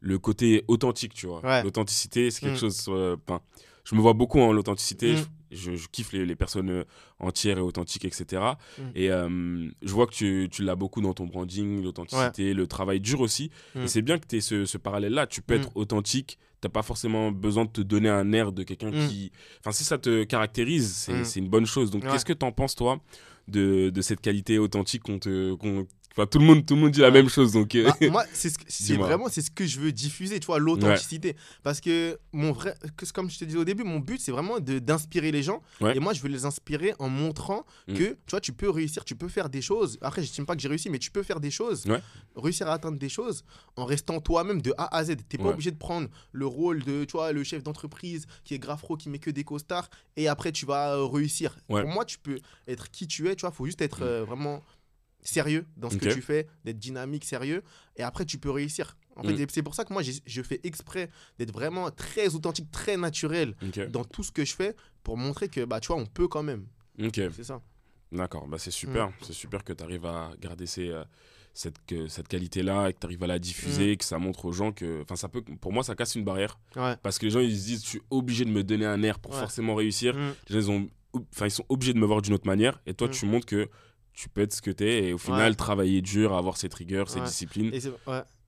le côté authentique, tu vois. L'authenticité, c'est quelque mm. chose. Euh, je me vois beaucoup en l'authenticité. Mm. Je, kiffe les, les, personnes euh, entières et authentiques, etc. Et je vois que tu, tu l'as beaucoup dans ton branding, l'authenticité, le travail dur aussi. Et c'est bien que tu aies ce, ce parallèle-là. Tu peux être authentique, t'as pas forcément besoin de te donner un air de quelqu'un qui. Enfin, si ça te caractérise, c'est une bonne chose. Donc, qu'est-ce que tu en penses, toi de, de cette qualité authentique qu'on te, Enfin, tout le monde, tout le monde dit la même chose. Donc, euh, bah, moi, c'est ce vraiment c'est ce que je veux diffuser, tu vois, l'authenticité. Parce que mon vrai, comme je te disais au début, mon but c'est vraiment d'inspirer les gens. Et moi, je veux les inspirer en montrant mm. que, tu vois, tu peux réussir, tu peux faire des choses. Après, je pas que j'ai réussi, mais tu peux faire des choses, réussir à atteindre des choses en restant toi-même de A à Z. T'es pas obligé de prendre le rôle de, tu vois, le chef d'entreprise qui est grafro, qui met que des costards, et après tu vas euh, réussir. Pour moi, tu peux être qui tu es, tu vois, faut juste être mm. euh, vraiment sérieux dans ce que tu fais, d'être dynamique, sérieux, et après tu peux réussir. En fait, mm. c'est pour ça que moi je fais exprès d'être vraiment très authentique, très naturel dans tout ce que je fais pour montrer que bah tu vois on peut quand même. C'est ça. D'accord, bah c'est super, mm. c'est super que tu arrives à garder ces, euh, cette, que, cette qualité-là et que tu arrives à la diffuser, mm. que ça montre aux gens que. Enfin, ça peut. Pour moi, ça casse une barrière. Parce que les gens, ils se disent, je suis obligé de me donner un air pour forcément réussir. Les gens, ils, ont, enfin, ils sont obligés de me voir d'une autre manière. Et toi, tu montres que tu peux être ce que tu es et au final travailler dur, avoir cette rigueur, cette discipline.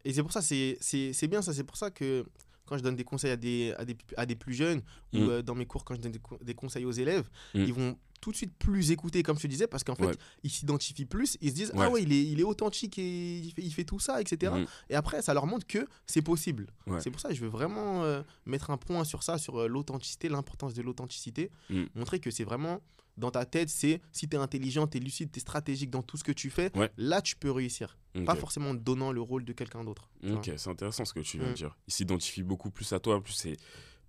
Et c'est pour ça, c'est bien ça, c'est pour ça que quand je donne des conseils à des, à des, à des plus jeunes ou mm. euh, dans mes cours quand je donne des, conseils aux élèves, mm. ils vont tout de suite plus écouter comme je te disais parce qu'en fait ils s'identifient plus ils se disent ah ouais il est, il est authentique et il fait, il fait tout ça etc mm. et après ça leur montre que c'est possible c'est pour ça que je veux vraiment euh, mettre un point sur ça sur euh, l'authenticité l'importance de l'authenticité montrer que c'est vraiment dans ta tête, c'est si tu es intelligent, tu es lucide, tu es stratégique dans tout ce que tu fais, là tu peux réussir. Pas forcément en donnant le rôle de quelqu'un d'autre. Ok, c'est intéressant ce que tu viens de mm. dire. Il s'identifie beaucoup plus à toi. plus, c'est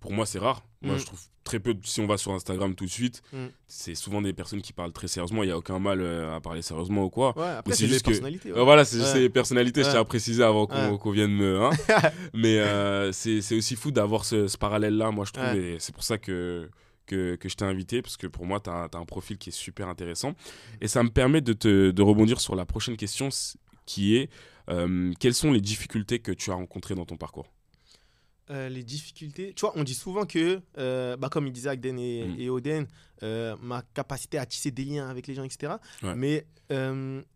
pour moi, c'est rare. Moi, mm. je trouve très peu. Si on va sur Instagram tout de suite, mm. c'est souvent des personnes qui parlent très sérieusement. Il n'y a aucun mal euh, à parler sérieusement ou quoi. après, c'est juste personnalités. voilà, c'est juste les personnalités. Je tiens à préciser avant qu'on vienne me. Hein. [LAUGHS] Mais euh, c'est aussi fou d'avoir ce, ce parallèle-là, moi, je trouve. Et c'est pour ça que que, je t'ai invité, parce que pour moi, tu as, un profil qui est super intéressant. Et ça me permet de, te, de rebondir sur la prochaine question, qui est euh, quelles sont les difficultés que tu as rencontrées dans ton parcours? Euh, les difficultés. Tu vois, on dit souvent que, euh, bah, comme il disait Agden et, mm. et Oden, euh, ma capacité à tisser des liens avec les gens, etc. Mais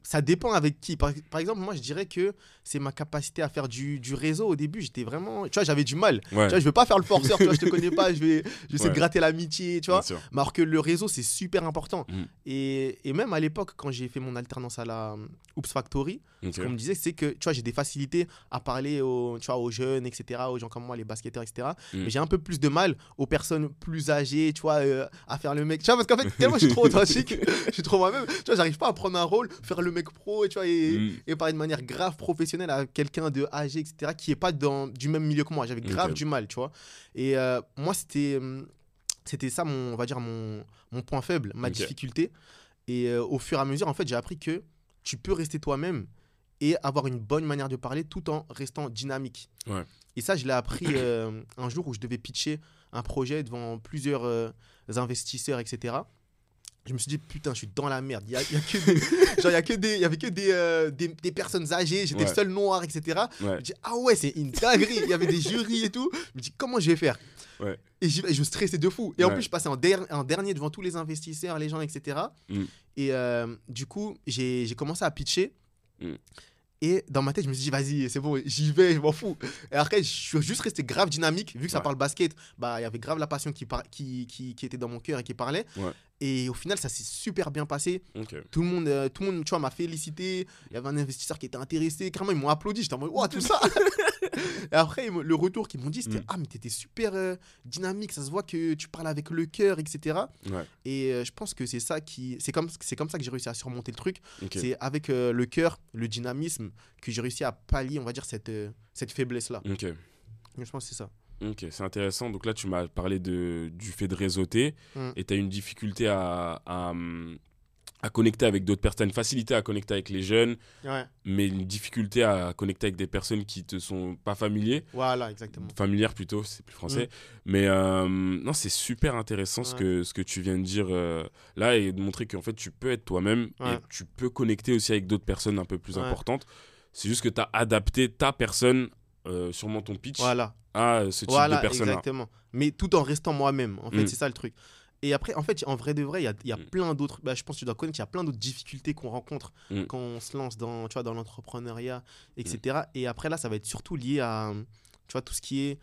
ça dépend avec qui. Par, exemple, moi, je dirais que c'est ma capacité à faire du, du réseau. Au début, j'étais vraiment. Tu vois, j'avais du mal. Tu vois, je veux pas faire le forceur, tu vois, je te connais pas, je vais, je vais de gratter l'amitié, tu vois. Mais alors que le réseau, c'est super important. Mm. Et, et, même à l'époque, quand j'ai fait mon alternance à la Oops Factory, ce qu'on me disait, c'est que, tu vois, j'ai des facilités à parler aux, tu vois, aux jeunes, etc., aux gens comme moi, les basketteurs, etc. Mm. Mais j'ai un peu plus de mal aux personnes plus âgées, tu vois, euh, à faire le mec. Tu vois, parce qu'en fait, tellement je suis trop authentique, je suis trop moi-même. Tu vois, j'arrive pas à prendre un rôle, faire le mec pro, et, tu vois, et, mm. et parler de manière grave professionnelle à quelqu'un de âgé, etc., qui est pas dans, du même milieu que moi. J'avais grave du mal, tu vois. Et euh, moi, c'était hum, c'était ça, mon, on va dire, mon, mon point faible, ma difficulté. Et euh, au fur et à mesure, en fait, j'ai appris que tu peux rester toi-même et avoir une bonne manière de parler tout en restant dynamique. Et ça, je l'ai appris euh, un jour où je devais pitcher un projet devant plusieurs euh, investisseurs, etc. Je me suis dit, putain, je suis dans la merde. Il y, a, y a que des, [LAUGHS] genre, y a que des, y avait que des, euh, des, des, personnes âgées, j'étais le seul noir, etc. Je me dis, ah ouais, c'est une dinguerie. Il y avait des jurys et tout. Je me dis, comment je vais faire? Et, je stressais de fou. Et en plus, je passais en, en, dernier devant tous les investisseurs, les gens, etc. Et mm. du coup, j'ai commencé à pitcher. Mm. Et dans ma tête, je me suis dit, vas-y, c'est bon, j'y vais, je m'en fous. Et après, je suis juste resté grave dynamique. Vu que ça parle basket, bah, il y avait grave la passion qui, qui, qui, qui, était dans mon cœur et qui parlait. Et au final, ça s'est super bien passé. Tout le monde, euh, tout le monde tu vois, m'a félicité. Il y avait un investisseur qui était intéressé. Carrément, ils m'ont applaudi. J'étais en mode, wow, tout ça. [LAUGHS] et après, le retour qu'ils m'ont dit, c'était, mm. ah, mais t'étais super euh, dynamique. Ça se voit que tu parles avec le cœur, etc. Et euh, je pense que c'est ça qui. C'est comme, comme ça que j'ai réussi à surmonter le truc. C'est avec le cœur, le dynamisme, que j'ai réussi à pallier, on va dire, cette, cette faiblesse-là. Je pense que c'est ça. Ok, c'est intéressant. Donc là, tu m'as parlé de, du fait de réseauter mm. et tu as une difficulté à, à, à connecter avec d'autres personnes, facilité à connecter avec les jeunes, mais une difficulté à connecter avec des personnes qui te sont pas familiers. Voilà, exactement. Familières plutôt, c'est plus français. Mm. Mais euh, non, c'est super intéressant ce, que, ce que tu viens de dire euh, là et de montrer qu'en fait, tu peux être toi-même et tu peux connecter aussi avec d'autres personnes un peu plus importantes. C'est juste que tu as adapté ta personne, euh, sûrement ton pitch, voilà à euh, ce type de personne Exactement. Mais tout en restant moi-même. En fait, mm. c'est ça le truc. Et après, en fait, en vrai de vrai, il y a, y a mm. plein d'autres. Bah, je pense que tu dois connaître, il y a plein d'autres difficultés qu'on rencontre mm. quand on se lance dans, tu vois, dans l'entrepreneuriat, etc. Et après, là, ça va être surtout lié à tu vois, tout ce qui est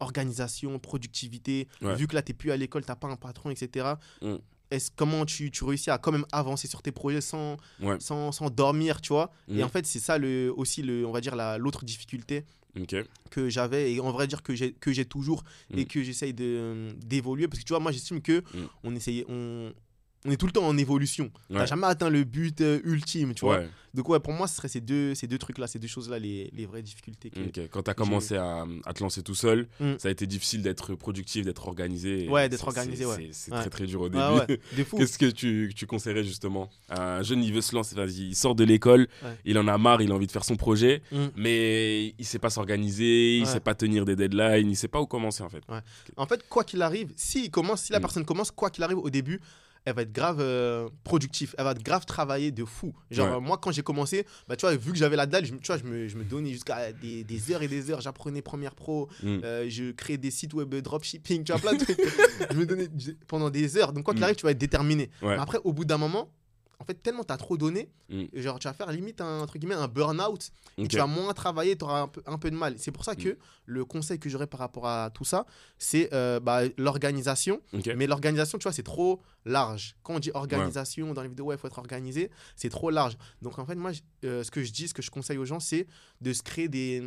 organisation, productivité. Vu que là, tu n'es plus à l'école, tu n'as pas un patron, etc. Est-ce, comment tu, tu, réussis à quand même avancer sur tes projets sans, sans, sans, dormir, tu vois? Et en fait, c'est ça le, aussi, le, on va dire, l'autre difficulté que j'avais et on va dire que j'ai que j'ai toujours et mm. que j'essaye de d'évoluer parce que tu vois moi j'estime que mm. on essayait on on est tout le temps en évolution. On n'a jamais atteint le but euh, ultime, tu vois. Donc, ouais, pour moi, ce serait ces deux, ces deux trucs-là, ces deux choses-là, les, les, vraies difficultés. Quand tu as commencé à, à, te lancer tout seul, mm. ça a été difficile d'être productif, d'être organisé. Ouais, d'être organisé, ouais. C'est très, très dur au début. [LAUGHS] Qu'est-ce que tu, tu, conseillerais justement? Un jeune, il veut se lancer, il sort de l'école, il en a marre, il a envie de faire son projet, mm. mais il sait pas s'organiser, il sait pas tenir des deadlines, il sait pas où commencer, en fait. En fait, quoi qu'il arrive, si, commence, si la mm. personne commence, quoi qu'il arrive au début, elle va être grave euh, productive, elle va être grave travailler de fou. Genre, moi, quand j'ai commencé, bah, tu vois, vu que j'avais la dalle, je, tu vois, je, me, je me donnais jusqu'à des, des, heures et des heures. J'apprenais Premiere Pro, mm. euh, je créais des sites web dropshipping, tu vois, plein de [LAUGHS] trucs. je me donnais pendant des heures. Donc, quoi qu'il mm. arrive, tu vas être déterminé. Après, au bout d'un moment, en fait, tellement tu as trop donné, mm. genre tu vas faire limite un, entre guillemets, un burn-out, et tu vas moins travailler, tu auras un peu, un peu de mal. C'est pour ça que mm. le conseil que j'aurais par rapport à tout ça, c'est euh, bah, l'organisation. Mais l'organisation, tu vois, c'est trop large. Quand on dit organisation dans les vidéos, il faut être organisé, c'est trop large. Donc en fait, moi, euh, ce que je dis, ce que je conseille aux gens, c'est de se créer des,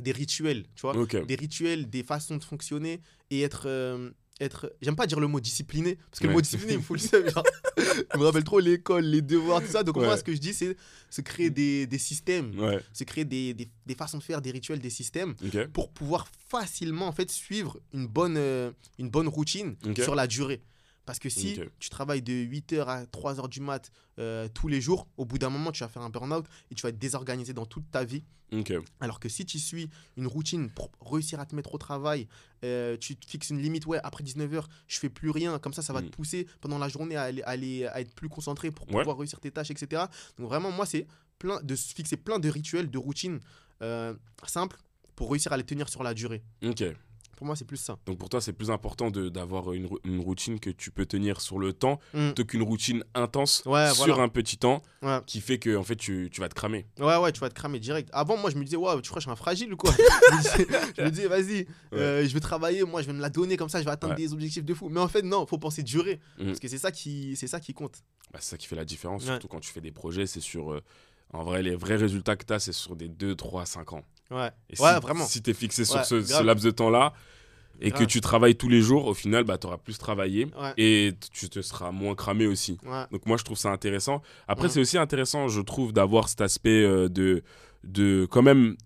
des rituels, tu vois, des rituels, des façons de fonctionner et être... Euh, être. J'aime pas dire le mot discipliné, parce que le mot discipliné, il faut le savoir. [LAUGHS] je me rappelle trop l'école, les devoirs, tout ça. Donc, moi, ce que je dis, c'est se créer des, des systèmes, se créer des, des, des, façons de faire, des rituels, des systèmes, pour pouvoir facilement, en fait, suivre une bonne, euh, une bonne routine sur la durée. Parce que si tu travailles de 8h à 3h du mat euh, tous les jours, au bout d'un moment, tu vas faire un burn-out et tu vas être désorganisé dans toute ta vie. Alors que si tu suis une routine pour réussir à te mettre au travail, euh, tu te fixes une limite, ouais, après 19h, je fais plus rien. Comme ça, ça va te mm. pousser pendant la journée à, aller, à, être plus concentré pour pouvoir réussir tes tâches, etc. Donc vraiment, moi, c'est plein de se fixer plein de rituels, de routines euh, simples pour réussir à les tenir sur la durée. Ok. Pour moi, c'est plus ça. Donc pour toi, c'est plus important d'avoir une, une, routine que tu peux tenir sur le temps mm. plutôt qu'une routine intense sur un petit temps qui fait que en fait, tu, tu, vas te cramer. Ouais, ouais, tu vas te cramer direct. Avant, moi, je me disais, waouh, tu crois que je suis un fragile ou quoi? [LAUGHS] [LAUGHS] Je me disais, vas-y, euh, je vais travailler, moi, je vais me la donner comme ça, je vais atteindre des objectifs de fou. Mais en fait, non, faut penser durer. Mm. Parce que c'est ça, qui, ça qui compte. Bah, c'est ça qui fait la différence, surtout quand tu fais des projets, c'est sur. Euh, en vrai, les vrais résultats que tu as, c'est sur des 2, 3, 5 ans. Ouais, ouais vraiment. Si tu es fixé sur ce, laps de temps-là et que tu travailles tous les jours, au final, bah, tu auras plus travaillé et tu te seras moins cramé aussi. Donc, moi, je trouve ça intéressant. Après, c'est aussi intéressant, je trouve, d'avoir cet aspect euh, de, de quand même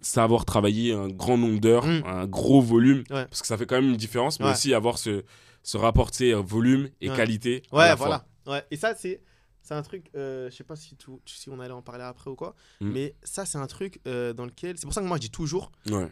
savoir travailler un grand nombre d'heures, mm. un gros volume, parce que ça fait quand même une différence, mais aussi avoir ce, ce rapport, volume et qualité. Ouais, voilà. Ouais. Et ça, c'est c'est un truc, euh, je sais pas si, tout, si on allait en parler après ou quoi, mm. mais ça, c'est un truc euh, dans lequel. C'est pour ça que moi, je dis toujours. Ouais.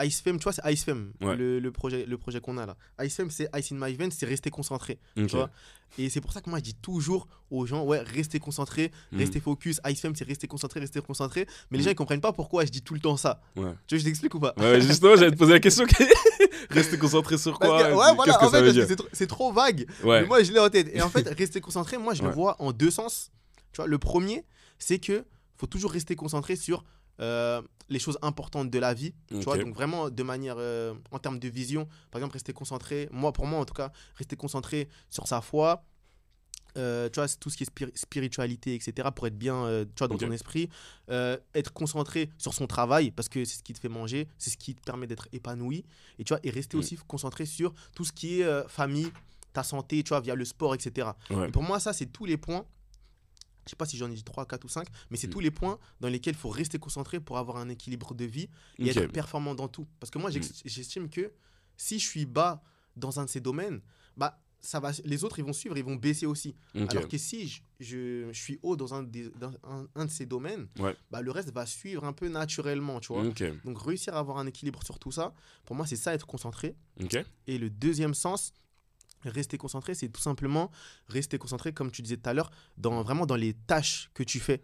IceFem, tu vois, c'est IceFem, le, le, projet, le projet qu'on a là. IceFem, c'est Ice in My Veins, c'est rester concentré. Tu vois et c'est pour ça que moi, je dis toujours aux gens, ouais, restez concentrés, mm. restez focus. IceFem, c'est rester concentré, rester concentré. Mais les mm. gens, ils comprennent pas pourquoi je dis tout le temps ça. Tu veux, je t'explique ou pas? Ouais, justement, j'allais te poser la question. [LAUGHS] rester concentré sur quoi? Ouais, voilà, en fait, c'est trop, vague. Mais moi, je l'ai en tête. Et en [LAUGHS] fait, rester concentré, moi, je le vois en deux sens. Tu vois, le premier, c'est que faut toujours rester concentré sur euh, les choses importantes de la vie. Tu vois, donc vraiment de manière, euh, en termes de vision, par exemple, rester concentré, moi pour moi en tout cas, rester concentré sur sa foi. Euh, tu vois, tout ce qui est spiritualité, etc., pour être bien tu vois, dans ton esprit. être concentré sur son travail, parce que c'est ce qui te fait manger, c'est ce qui te permet d'être épanoui. Et, tu vois, et rester mm. aussi concentré sur tout ce qui est famille, ta santé, tu vois, via le sport, etc. pour moi, ça, c'est tous les points je sais pas si j'en ai dit 3, 4 ou 5, mais c'est mm. tous les points dans lesquels il faut rester concentré pour avoir un équilibre de vie et être performant dans tout. Parce que moi, mm. j'estime que si je suis bas dans un de ces domaines, bah, ça va, les autres, ils vont suivre, ils vont baisser aussi. Alors que si je, je, suis haut dans un, dans un, de ces domaines, bah, le reste va suivre un peu naturellement, tu vois. Donc, réussir à avoir un équilibre sur tout ça, pour moi, c'est ça, être concentré. Et le deuxième sens, Rester concentré, c'est tout simplement rester concentré, comme tu disais tout à l'heure, dans, vraiment dans les tâches que tu fais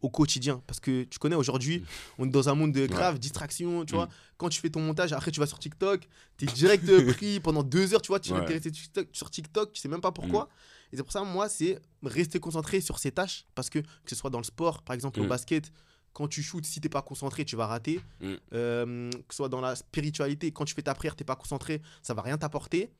au quotidien. Parce que tu connais, aujourd'hui, mm. [LAUGHS] on est dans un monde de grave distraction, tu vois. Mm. Quand tu fais ton montage, après tu vas sur TikTok, tu es direct [LAUGHS] pris pendant deux heures, tu vois, tu vas rester sur TikTok, tu sais même pas pourquoi. Mm. Et c'est pour ça, moi, c'est rester concentré sur ces tâches. Parce que, que ce soit dans le sport, par exemple, au basket, quand tu shootes, si t'es pas concentré, tu vas rater. Euh, que ce soit dans la spiritualité, quand tu fais ta prière, t'es pas concentré, ça va rien t'apporter.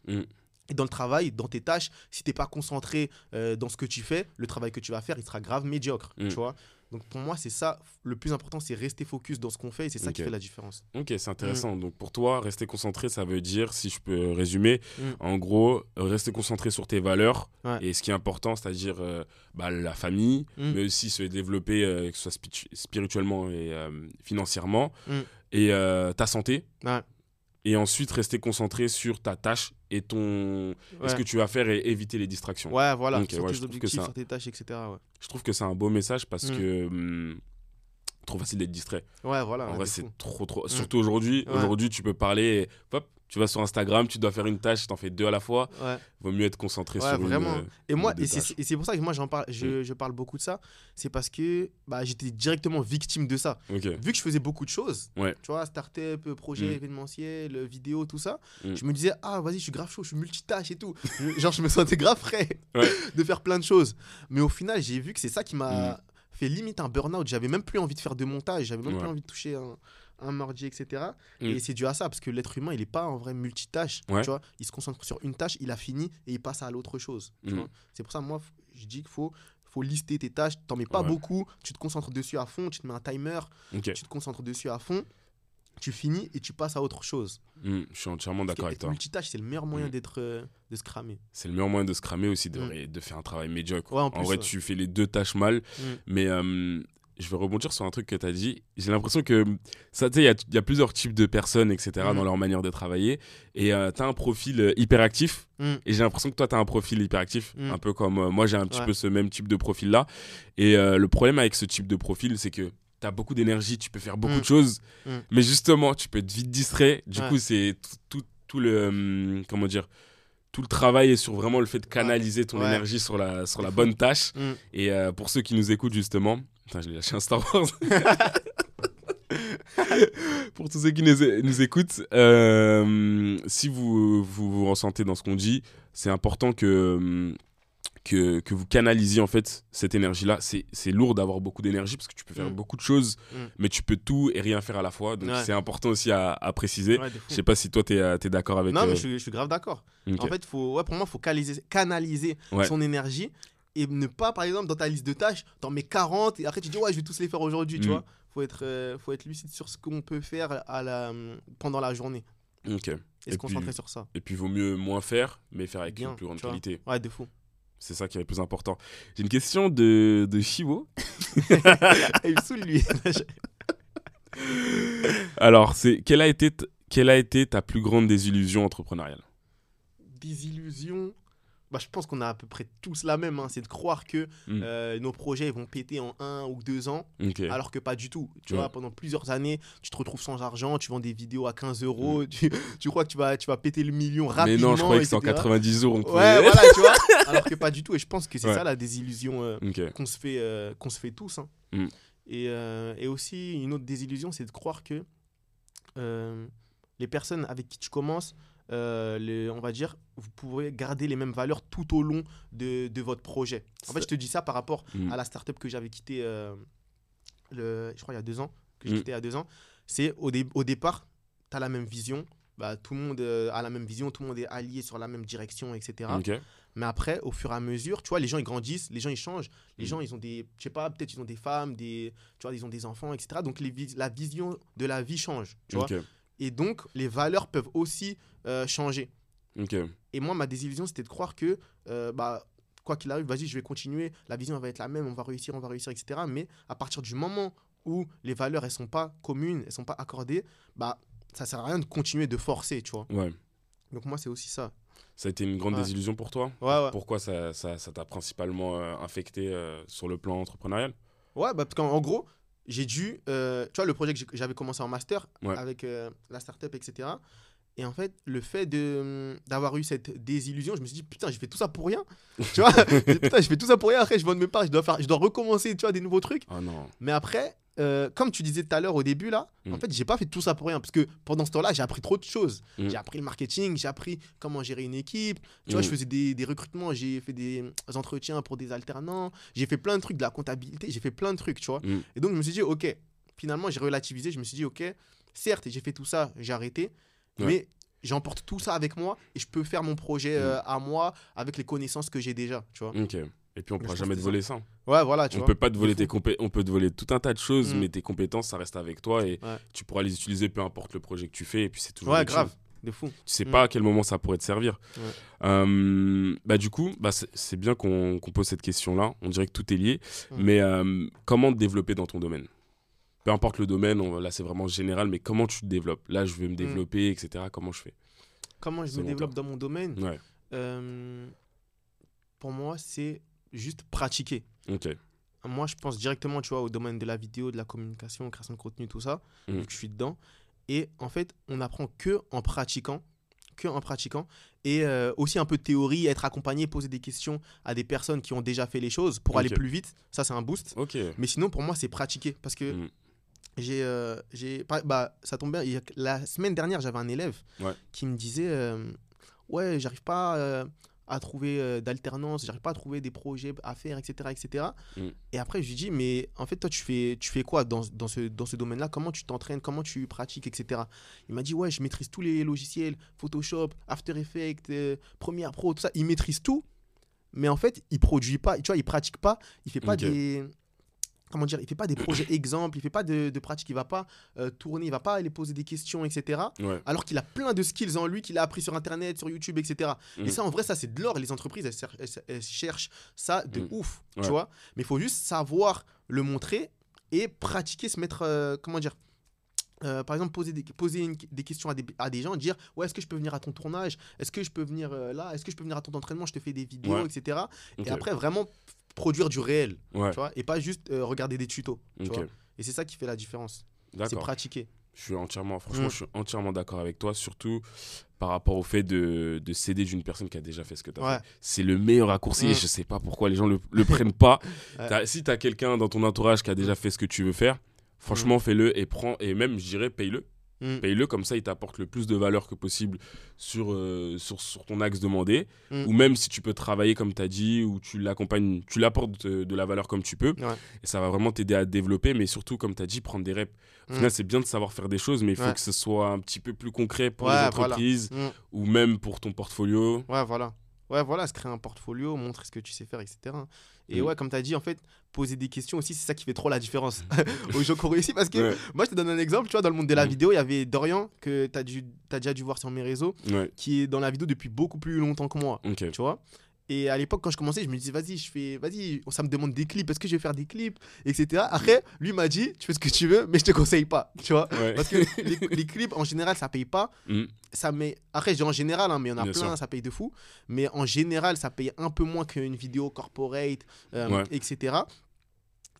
Et dans le travail, dans tes tâches, si tu n'es pas concentré euh, dans ce que tu fais, le travail que tu vas faire, il sera grave médiocre. Mm. Tu vois Donc pour moi, c'est ça, le plus important, c'est rester focus dans ce qu'on fait et c'est ça qui fait la différence. Ok, c'est intéressant. Mm. Donc pour toi, rester concentré, ça veut dire, si je peux résumer, mm. en gros, rester concentré sur tes valeurs et ce qui est important, c'est-à-dire euh, bah, la famille, mais aussi se développer, euh, que ce soit spirituellement et financièrement, et ta santé. Et ensuite, rester concentré sur ta tâche et ton ce que tu vas faire et éviter les distractions. Ouais, voilà, sur tes objectifs, sur tes tâches, etc. Je trouve que c'est un beau message parce mm. que hum, trop facile d'être distrait. Ouais, voilà. En vrai, c'est trop, trop. Mm. Surtout aujourd'hui. Aujourd'hui, tu peux parler et hop, tu vas sur Instagram, tu dois faire une tâche, tu en fais deux à la fois. Ouais. Vaut mieux être concentré sur vraiment. Une, et moi, et c'est pour ça que moi j'en parle, je, mm. je, parle beaucoup de ça. C'est parce que bah, j'étais directement victime de ça. Vu que je faisais beaucoup de choses, tu vois, start-up, projet mm. événementiel, vidéo, tout ça, mm. je me disais, ah vas-y, je suis grave chaud, je suis multitâche et tout. [LAUGHS] Genre, je me sentais grave frais [LAUGHS] [LAUGHS] de faire plein de choses. Mais au final, j'ai vu que c'est ça qui m'a fait limite un burn-out. J'avais même plus envie de faire de montage, j'avais même plus envie de toucher un un mardi, etc. Mm. Et c'est dû à ça, parce que l'être humain, il n'est pas en vrai multitâche. Tu vois il se concentre sur une tâche, il a fini et il passe à l'autre chose. Mm. C'est pour ça, moi, je dis qu'il faut, faut lister tes tâches. Tu n'en mets pas beaucoup, tu te concentres dessus à fond, tu te mets un timer, tu te concentres dessus à fond. Tu finis et tu passes à autre chose. Mm, je suis entièrement d'accord avec toi. Multitâche, c'est le meilleur moyen d'être euh, de se cramer. C'est le meilleur moyen de se cramer aussi, de, de faire un travail médiocre. en, vrai, tu fais les deux tâches mal, mais euh, je vais rebondir sur un truc que tu as dit. J'ai l'impression que, ça, il y, y a, plusieurs types de personnes, etc., mm. dans leur manière de travailler. Et euh, tu as un profil euh, hyperactif. Mm. Et j'ai l'impression que toi, tu as un profil hyperactif. Mm. Un peu comme euh, moi, j'ai un petit peu ce même type de profil-là. Et le problème avec ce type de profil, c'est que tu as beaucoup d'énergie, tu peux faire beaucoup de choses. Mais justement, tu peux être vite distrait. Du coup, c'est tout, tout, le. Hum, comment dire tout le travail est sur vraiment le fait de canaliser ton énergie sur la, sur la bonne tâche. Et pour ceux qui nous écoutent justement, Putain, je l'ai lâché un Star Wars. [LAUGHS] pour tous ceux qui nous, écoutent, euh, si vous, vous vous ressentez dans ce qu'on dit, c'est important que que, que, vous canalisiez en fait cette énergie-là. C'est lourd d'avoir beaucoup d'énergie parce que tu peux faire mm. beaucoup de choses, mm. mais tu peux tout et rien faire à la fois. Donc c'est important aussi à, à préciser. je sais pas si toi tu es, es d'accord avec Non, mais euh, je, suis grave d'accord. En fait, faut, ouais, pour moi, il faut canaliser, canaliser son énergie et ne pas, par exemple, dans ta liste de tâches, t'en mets 40 et après tu dis ouais, je vais tous les faire aujourd'hui. Tu mm. vois, faut être, euh, faut être lucide sur ce qu'on peut faire à la, pendant la journée. Ok. Et, se concentrer sur ça. Et puis, vaut mieux moins faire, mais faire avec une plus grande qualité. Ouais, de fou. C'est ça qui est le plus important. J'ai une question de, de Chivo. [LAUGHS] [LAUGHS] Il saoule lui. [LAUGHS] Alors, c'est quelle a été quelle a été ta plus grande désillusion entrepreneuriale? Désillusion bah, je pense qu'on a à peu près tous la même. Hein. C'est de croire que mm. euh, nos projets vont péter en un ou deux ans, alors que pas du tout. Tu vois, pendant plusieurs années, tu te retrouves sans argent, tu vends des vidéos à 15 euros, mm. tu, crois que tu vas, tu vas péter le million rapidement. Mais non, je croyais que c'était en 90 jours. Ouais, voilà, tu vois. [LAUGHS] Alors que pas du tout. Et je pense que c'est ça la désillusion euh, qu'on se, fait, euh, qu'on se fait tous. Hein. Mm. Et, et, aussi, une autre désillusion, c'est de croire que les personnes avec qui tu commences, euh, on va dire, vous pourrez garder les mêmes valeurs tout au long de, de votre projet. En fait, je te dis ça par rapport mm. à la startup que j'avais quittée, euh, le, je crois, il y a deux ans, que j'ai mm. quitté il y a deux ans. C'est au, au départ, tu as la même vision, bah, tout le monde euh, a la même vision, tout le monde est allié sur la même direction, etc. Mais après, au fur et à mesure, tu vois, les gens ils grandissent, les gens ils changent, les mm. gens ils ont des, je sais pas, peut-être ils ont des femmes, des, tu vois, ils ont des enfants, etc. Donc les, la vision de la vie change, tu vois. Et donc, les valeurs peuvent aussi euh, changer. Et moi, ma désillusion, c'était de croire que, euh, bah, quoi qu'il arrive, vas-y, je vais continuer, la vision va être la même, on va réussir, on va réussir, etc. Mais à partir du moment où les valeurs, elles sont pas communes, elles sont pas accordées, bah, ça sert à rien de continuer de forcer, tu vois. Ouais. Donc moi, c'est aussi ça. Ça a été une grande désillusion pour toi? Ouais, ouais. Pourquoi ça t'a ça, t'a principalement euh, infecté sur le plan entrepreneurial? Ouais, bah, parce qu'en gros, j'ai dû. Euh, tu vois, le projet que j'avais commencé en master avec euh, la startup, etc. Et en fait, le fait d'avoir eu cette désillusion, je me suis dit, putain, j'ai fait tout ça pour rien. tu vois, [LAUGHS] putain, j'ai fait tout ça pour rien. Après, je vends mes parts, je dois, faire, je dois recommencer, tu vois, des nouveaux trucs. Oh non. Mais après, euh, comme tu disais tout à l'heure au début là, en mm. fait, j'ai pas fait tout ça pour rien parce que pendant ce temps-là, j'ai appris trop de choses. Mm. J'ai appris le marketing, j'ai appris comment gérer une équipe. Tu vois, je mm. faisais des, des recrutements, j'ai fait des entretiens pour des alternants, j'ai fait plein de trucs de la comptabilité, j'ai fait plein de trucs, tu vois. Et donc, je me suis dit, ok, finalement, j'ai relativisé, je me suis dit, ok, certes, j'ai fait tout ça, j'ai arrêté, mais j'emporte tout ça avec moi et je peux faire mon projet euh, à moi avec les connaissances que j'ai déjà, tu vois. Ok. Et puis on ne pourra jamais te voler ça. Ouais, voilà, tu on Peut pas te voler tes on peut te voler tout un tas de choses, mm. mais tes compétences, ça reste avec toi et tu pourras les utiliser peu importe le projet que tu fais. Et puis c'est toujours. Ouais, grave. De fou. Tu sais mm. pas à quel moment ça pourrait te servir. Euh, bah, du coup, bah, c'est bien qu'on pose cette question-là. On dirait que tout est lié. Mm. Mais euh, comment te développer dans ton domaine? Peu importe le domaine, là c'est vraiment général, mais comment tu te développes? Là, je veux me développer, etc. Comment je fais? Comment je me développe dans mon domaine? Ouais. Euh, pour moi, c'est juste pratiquer. Moi, je pense directement, tu vois, au domaine de la vidéo, de la communication, création de contenu, tout ça, que je suis dedans. Et en fait, on apprend que en pratiquant, que en pratiquant, et euh, aussi un peu de théorie, être accompagné, poser des questions à des personnes qui ont déjà fait les choses pour aller plus vite. Ça, c'est un boost. Mais sinon, pour moi, c'est pratiquer, parce que mm. j'ai, euh, j'ai, bah, ça tombe bien. La semaine dernière, j'avais un élève qui me disait, euh, ouais, j'arrive pas à trouver euh, d'alternance, j'arrive pas à trouver des projets à faire, etc. etc. Mm. Et après, je lui dis, mais en fait, toi, tu fais, tu fais quoi dans, dans ce, dans ce domaine-là? Comment tu t'entraînes? Comment tu pratiques, etc. Il m'a dit, ouais, je maîtrise tous les logiciels, Photoshop, After Effects, euh, Premiere Pro, tout ça. Il maîtrise tout, mais en fait, il produit pas, tu vois, il pratique pas, il fait pas des comment dire, il fait pas des projets [COUGHS] exemples, il fait pas de, de pratiques, il va pas euh, tourner, il va pas aller poser des questions, etc. Alors qu'il a plein de skills en lui qu'il a appris sur Internet, sur YouTube, etc. Et mm. ça, en vrai, ça, c'est de l'or. Les entreprises, elles, cherchent ça de mm. ouf, tu vois. Mais il faut juste savoir le montrer et pratiquer, se mettre, euh, comment dire, euh, par exemple, poser des, poser des questions à des, à des, gens, dire ouais, est-ce que je peux venir à ton tournage? Est-ce que je peux venir là? Est-ce que je peux venir à ton entraînement? Je te fais des vidéos, etc. Et après, vraiment produire du réel, tu vois, et pas juste euh, regarder des tutos. Tu vois et c'est ça qui fait la différence. C'est pratiquer. Je suis entièrement, franchement, mm. je suis entièrement d'accord avec toi, surtout par rapport au fait de, de céder d'une personne qui a déjà fait ce que tu as fait. C'est le meilleur raccourci et mm. je sais pas pourquoi les gens le, le prennent pas. [LAUGHS] si tu as quelqu'un dans ton entourage qui a déjà fait ce que tu veux faire, franchement, mm. fais-le et prends, et même, je dirais, paye-le. Mm. Paye-le, comme ça, il t'apporte le plus de valeur que possible sur, euh, sur, sur, ton axe demandé. Mm. Ou même si tu peux travailler comme tu as dit, ou tu l'accompagnes, tu l'apportes de, la valeur comme tu peux. Et ça va vraiment t'aider à développer, mais surtout, comme tu as dit, prendre des reps. Au mm. final, c'est bien de savoir faire des choses, mais il faut que ce soit un petit peu plus concret pour les entreprises ou même pour ton portfolio. Ouais, voilà. Ouais, voilà, se créer un portfolio, montrer ce que tu sais faire, etc. Et ouais, comme tu as dit, en fait, poser des questions aussi, c'est ça qui fait trop la différence [LAUGHS] aux gens qui ont réussi. Parce que moi, je te donne un exemple, tu vois, dans le monde de la vidéo, il y avait Dorian, que tu as, as, déjà dû voir sur mes réseaux, qui est dans la vidéo depuis beaucoup plus longtemps que moi. Tu vois et à l'époque, quand je commençais, je me disais, vas-y, je fais, vas-y, ça me demande des clips, est-ce que je vais faire des clips, etc. Après, lui m'a dit, tu fais ce que tu veux, mais je te conseille pas, tu vois. Parce que les, [LAUGHS] clips, en général, ça paye pas. Mm. Ça met... Après, je dis en général, hein, mais il y en a plein, ça paye de fou. Mais en général, ça paye un peu moins qu'une vidéo corporate, euh, etc.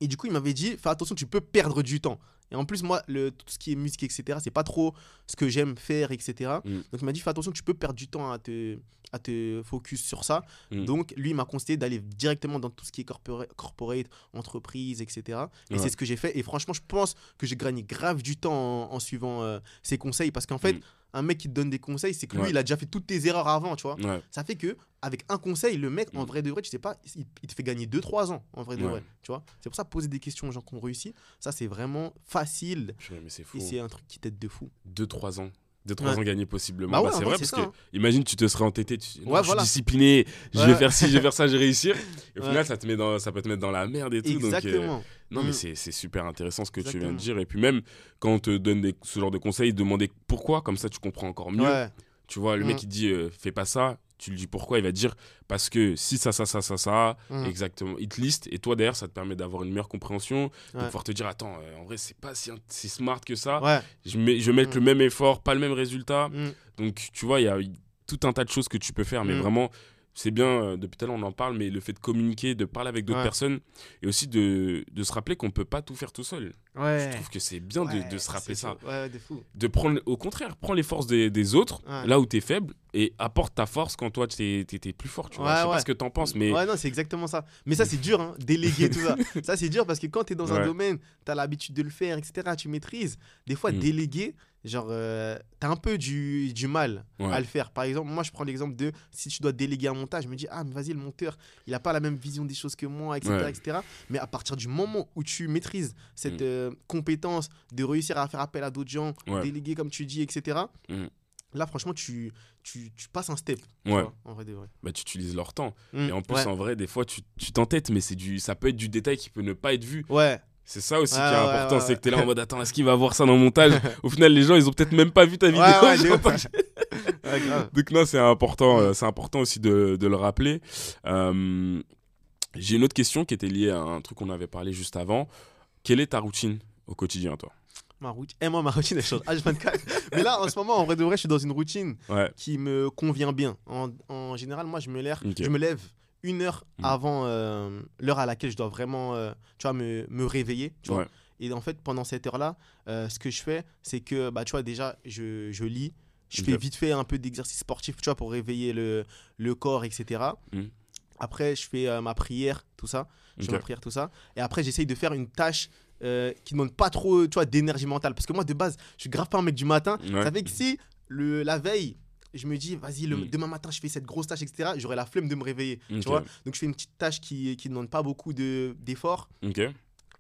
Et du coup, il m'avait dit, fais attention, tu peux perdre du temps. Et en plus, moi, le, tout ce qui est musique, etc., c'est pas trop ce que j'aime faire, etc. Mm. Donc, il m'a dit, fais attention, tu peux perdre du temps à te, à te focus sur ça. Mm. Donc, lui, il m'a conseillé d'aller directement dans tout ce qui est corporate, entreprise, etc. Et c'est ce que j'ai fait. Et franchement, je pense que j'ai gagné grave du temps en, suivant euh, ses conseils parce qu'en fait, mm un mec qui te donne des conseils, c'est que lui, il a déjà fait toutes tes erreurs avant, tu vois. Ça fait que avec un conseil, le mec, en mm. vrai de vrai, tu sais pas, il, te fait gagner 2-3 ans, en vrai de vrai, tu vois. C'est pour ça, poser des questions aux gens qui ont réussi, ça, c'est vraiment facile. Et c'est un truc qui t'aide de fou. 2-3 ans de 3 ans gagnés possiblement. Bah bah, c'est vrai, parce que hein. imagine, tu te serais entêté, tu je suis discipliné, je vais faire ci, je vais faire ça, je vais réussir. Et au final, ça, te met dans, ça peut te mettre dans la merde et tout. Euh, Exactement. non, mais mm. c'est super intéressant ce que tu viens de dire. Et puis même, quand on te donne des, ce genre de conseils, demander pourquoi, comme ça tu comprends encore mieux. Tu vois, le mec mm. il dit euh, fais pas ça, tu lui dis pourquoi, il va dire parce que si ça, ça, ça, ça, ça, mm. exactement. Il te liste et toi derrière, ça te permet d'avoir une meilleure compréhension, de pouvoir te dire attends, euh, en vrai, c'est pas si, si, smart que ça. Je, mets, je vais mettre mm. le même effort, pas le même résultat. Mm. Donc tu vois, il y a tout un tas de choses que tu peux faire, mais vraiment c'est bien, euh, depuis tout à l'heure on en parle, mais le fait de communiquer, de parler avec d'autres personnes, et aussi de, de se rappeler qu'on ne peut pas tout faire tout seul. Je trouve que c'est bien de, de, se rappeler ça. De, fou. de prendre, au contraire, prends les forces des, des autres, là où tu es faible, et apporte ta force quand toi tu es, plus fort. Tu vois. Je sais pas ce que tu en penses, mais. Ouais, non, c'est exactement ça. Mais ça, c'est dur, hein, déléguer tout ça. [LAUGHS] ça, c'est dur parce que quand tu es dans un domaine, tu as l'habitude de le faire, etc., tu maîtrises. Des fois, mm. déléguer, genre, euh, tu as un peu du, du mal à le faire. Par exemple, moi, je prends l'exemple de si tu dois déléguer un montage, je me dis, ah, mais vas-y, le monteur, il a pas la même vision des choses que moi, etc., etc. Mais à partir du moment où tu maîtrises cette mm. euh, compétence de réussir à faire appel à d'autres gens, déléguer, comme tu dis, etc., mm. là, franchement, tu, tu, tu, passes un step. Ouais. en vrai, vrai. Bah, tu utilises leur temps. Mm. Et en plus, en vrai, des fois, tu t'entêtes, mais c'est du, ça peut être du détail qui peut ne pas être vu. Ouais. C'est ça aussi qui est important, c'est que tu es là en mode attends, est-ce qu'il va voir ça dans le montage? Au final, les gens, ils ont peut-être même pas vu ta vidéo. [LAUGHS] [LAUGHS] Donc non, c'est important, euh, c'est important aussi de, de le rappeler. Euh, j'ai une autre question qui était liée à un truc qu'on avait parlé juste avant. Quelle est ta routine au quotidien, toi? Ma routine. Et eh, moi, ma routine, elle change H24. [LAUGHS] Mais là, en ce moment, en vrai de vrai, je suis dans une routine qui me convient bien. En, en général, moi, je me, lève, je me lève une heure mm. avant euh, l'heure à laquelle je dois vraiment euh, tu vois, me, me réveiller. Tu vois. Et en fait, pendant cette heure-là, euh, ce que je fais, c'est que bah, tu vois, déjà, je, je lis. Je fais vite fait un peu d'exercice sportif tu vois, pour réveiller le, le corps, etc. Mm. Après, je fais ma prière, tout ça. Je fais ma prière, tout ça. Et après, j'essaye de faire une tâche qui ne demande pas trop d'énergie mentale. Parce que moi, de base, je suis grave pas un mec du matin. Ça fait que si le, la veille, je me dis, vas-y, mm. demain matin, je fais cette grosse tâche, etc. J'aurai la flemme de me réveiller. Tu vois Donc, je fais une petite tâche qui ne demande pas beaucoup d'efforts.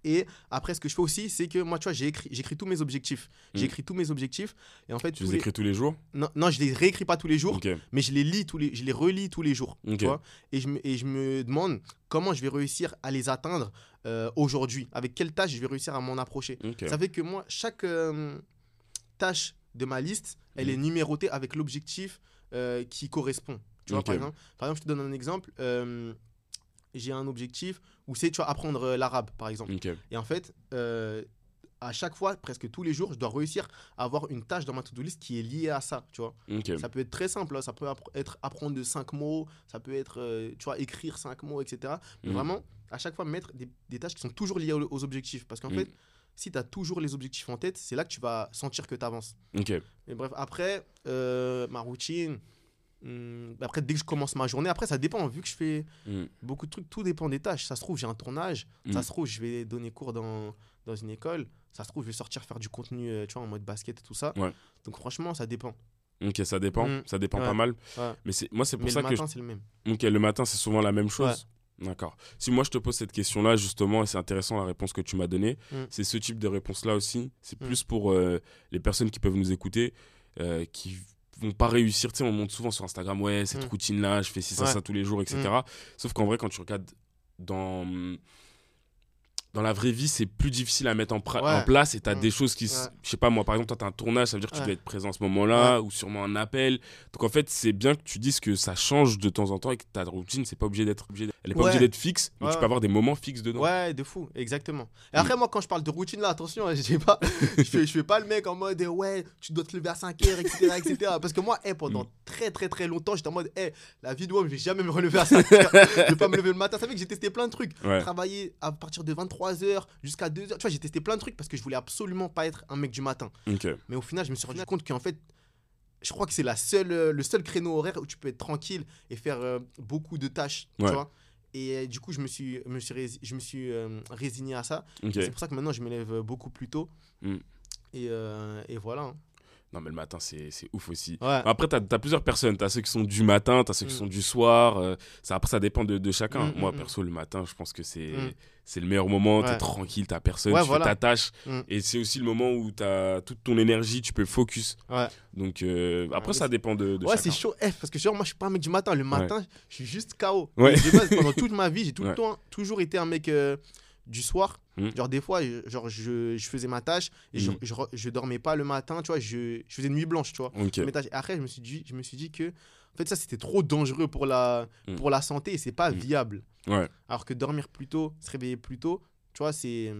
Et après, ce que je fais aussi, c'est que moi, tu vois, j'écris tous mes objectifs. Mm. J'écris tous mes objectifs. Et en fait, tu les écris tous les jours? Non, non, je les réécris pas tous les jours, mais je les lis tous les, je les relis tous les jours. Tu vois et, je me, et je me demande comment je vais réussir à les atteindre euh, aujourd'hui. Avec quelle tâche je vais réussir à m'en approcher. Ça fait que moi, chaque euh, tâche de ma liste, elle est mm. numérotée avec l'objectif euh, qui correspond. Tu vois, par, exemple, par exemple, je te donne un exemple. Euh, j'ai un objectif où c'est, tu vois, apprendre euh, l'arabe, par exemple. Et en fait, à chaque fois, presque tous les jours, je dois réussir à avoir une tâche dans ma to-do list qui est liée à ça, tu vois. Ça peut être très simple, hein. ça peut être apprendre de 5 mots, ça peut être, tu vois, écrire 5 mots, etc. Mais mm. vraiment, à chaque fois, mettre des, tâches qui sont toujours liées aux, objectifs. Parce qu'en mm. fait, si tu as toujours les objectifs en tête, c'est là que tu vas sentir que tu avances. Ok. Mais bref, après, euh, ma routine, Hum, après, dès que je commence ma journée, après, ça dépend. Vu que je fais Mm. beaucoup de trucs, tout dépend des tâches. Ça se trouve, j'ai un tournage. Mm. Ça se trouve, je vais donner cours dans, dans une école. Ça se trouve, je vais sortir faire du contenu, euh, tu vois, en mode basket et tout ça. Ouais. Donc, franchement, ça dépend. Ok, ça dépend. Mm. Ça dépend Ouais. pas mal. Ouais. Mais c'est moi, c'est pour Mais ça le que. matin, c'est le même. je- Ok, le matin, c'est souvent la même chose. D'accord. Si moi je te pose cette question-là, justement, et c'est intéressant la réponse que tu m'as donnée, Mm. c'est ce type de réponse-là aussi. C'est Mm. plus pour euh, les personnes qui peuvent nous écouter, euh, qui vont pas réussir. Tu sais, on monte souvent sur Instagram, ouais, cette Mm. routine-là, je fais ci, ça, Ouais. ça tous les jours, etc. Sauf qu'en vrai, quand tu regardes dans. Dans la vraie vie, c'est plus difficile à mettre en, pra- Ouais. en place et tu as Mm. des choses qui. Ouais. Je sais pas, moi, par exemple, toi, tu as un tournage, ça veut dire que tu dois être présent à ce moment-là ou sûrement un appel. Donc en fait, c'est bien que tu dises que ça change de temps en temps et que ta routine, c'est pas obligé d'être. Elle est pas obligée d'être fixe, mais tu peux avoir des moments fixes dedans. Ouais, de fou, exactement. Et après, moi, quand je parle de routine, là, attention, hein, [LAUGHS] je pas, je fais, pas le mec en mode, euh, ouais, tu dois te lever à 5h, etc., etc. Parce que moi, eh, pendant Mm. très, très, très longtemps, j'étais en mode, eh, la vie de homme, je vais jamais me relever à 5h. je vais pas me lever le matin. Ça fait que j'ai testé plein de trucs. Travailler à partir de 23h jusqu'à 2h. Tu vois, j'ai testé plein de trucs parce que je voulais absolument pas être un mec du matin. Mais au final, je me suis rendu compte qu'en fait, je crois que c'est la seule, euh, le seul créneau horaire où tu peux être tranquille et faire euh, beaucoup de tâches. Ouais. Tu vois et euh, du coup, je me suis, me suis, rési- je me suis euh, résigné à ça. Ok. C'est pour ça que maintenant, je me lève beaucoup plus tôt. Mm. Et, euh, et voilà. hein. Non, mais le matin, c'est c'est ouf aussi. Ouais. Après, tu as, plusieurs personnes. Tu as ceux qui sont du matin, tu as ceux qui Mm. sont du soir. euh, ça, après, ça dépend de, de chacun. Mm, Moi, mm, perso, le matin, je pense que c'est c'est le meilleur moment. Tu es tranquille, tu personne, Ouais, tu voilà. fais ta tâche. Et c'est aussi le moment où tu as toute ton énergie, tu peux focus. Donc, euh, après, ça dépend de, de Ouais, c'est chaud. Eh, parce que genre, moi, je suis pas un mec du matin. Le matin, je suis juste KO. Base, pendant toute [LAUGHS] ma vie, j'ai tout Ouais. le temps toujours été un mec euh, du soir. Mm. Genre, des fois, je- genre, je, je faisais ma tâche et je, Mm. je, dormais pas le matin. Tu vois, je, je faisais nuit blanche, tu vois. Ok. mes tâches. Et après, je me suis dit, je me suis dit que en fait, ça, c'était trop dangereux pour la, Mm. pour la santé et c'est pas viable. Ouais. Alors que dormir plus tôt, se réveiller plus tôt, tu vois, c'est,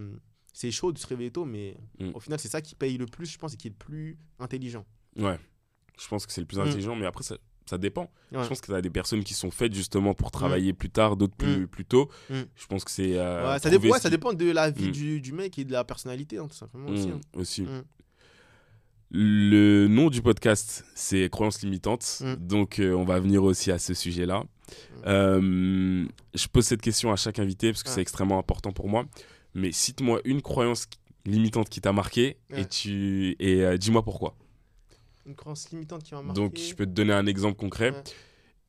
c'est chaud de se réveiller tôt, mais au final, c'est ça qui paye le plus, je pense, et qui est le plus intelligent. Ouais. Je pense que c'est le plus intelligent, mais après, ça, ça dépend. Ouais. Je pense que tu as des personnes qui sont faites justement pour travailler plus tard, d'autres plus, Mm. plus tôt. Mm. Je pense que c'est. euh, Ouais, ça, ouais, ce ça dépend de la vie Mm. du, du mec et de la personnalité, hein, tout simplement. Aussi, Mm, hein. aussi. Mm. Le nom du podcast, c'est Croyances limitantes. Mm. Donc, euh, on va venir aussi à ce sujet-là. Euh, je pose cette question à chaque invité parce que c'est extrêmement important pour moi. Mais cite-moi une croyance limitante qui t'a marqué et, tu, et dis-moi pourquoi. Une croyance limitante qui m'a marqué. Donc, je peux te donner un exemple concret. Ouais.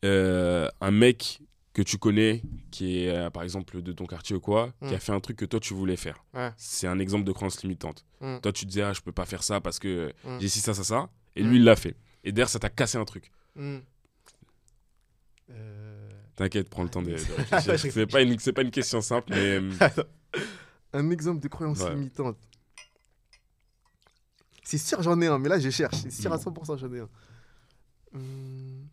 Euh, un mec que tu connais, qui est euh, par exemple de ton quartier ou quoi, qui a fait un truc que toi tu voulais faire. Ouais. C'est un exemple de croyance limitante. Mm. Toi, tu te disais, ah, je peux pas faire ça parce que Mm. j'ai ci, ça, ça, ça. Et lui, il l'a fait. Et derrière, ça t'a cassé un truc. Mm. Euh, T'inquiète, prends le temps de, réfléchir. c'est pas une, pas une question simple, mais [LAUGHS] Un exemple de croyance Ouais. limitante. C'est sûr, j'en ai un, mais là, je cherche. C'est sûr à Mm. 100%, j'en ai un. Hum.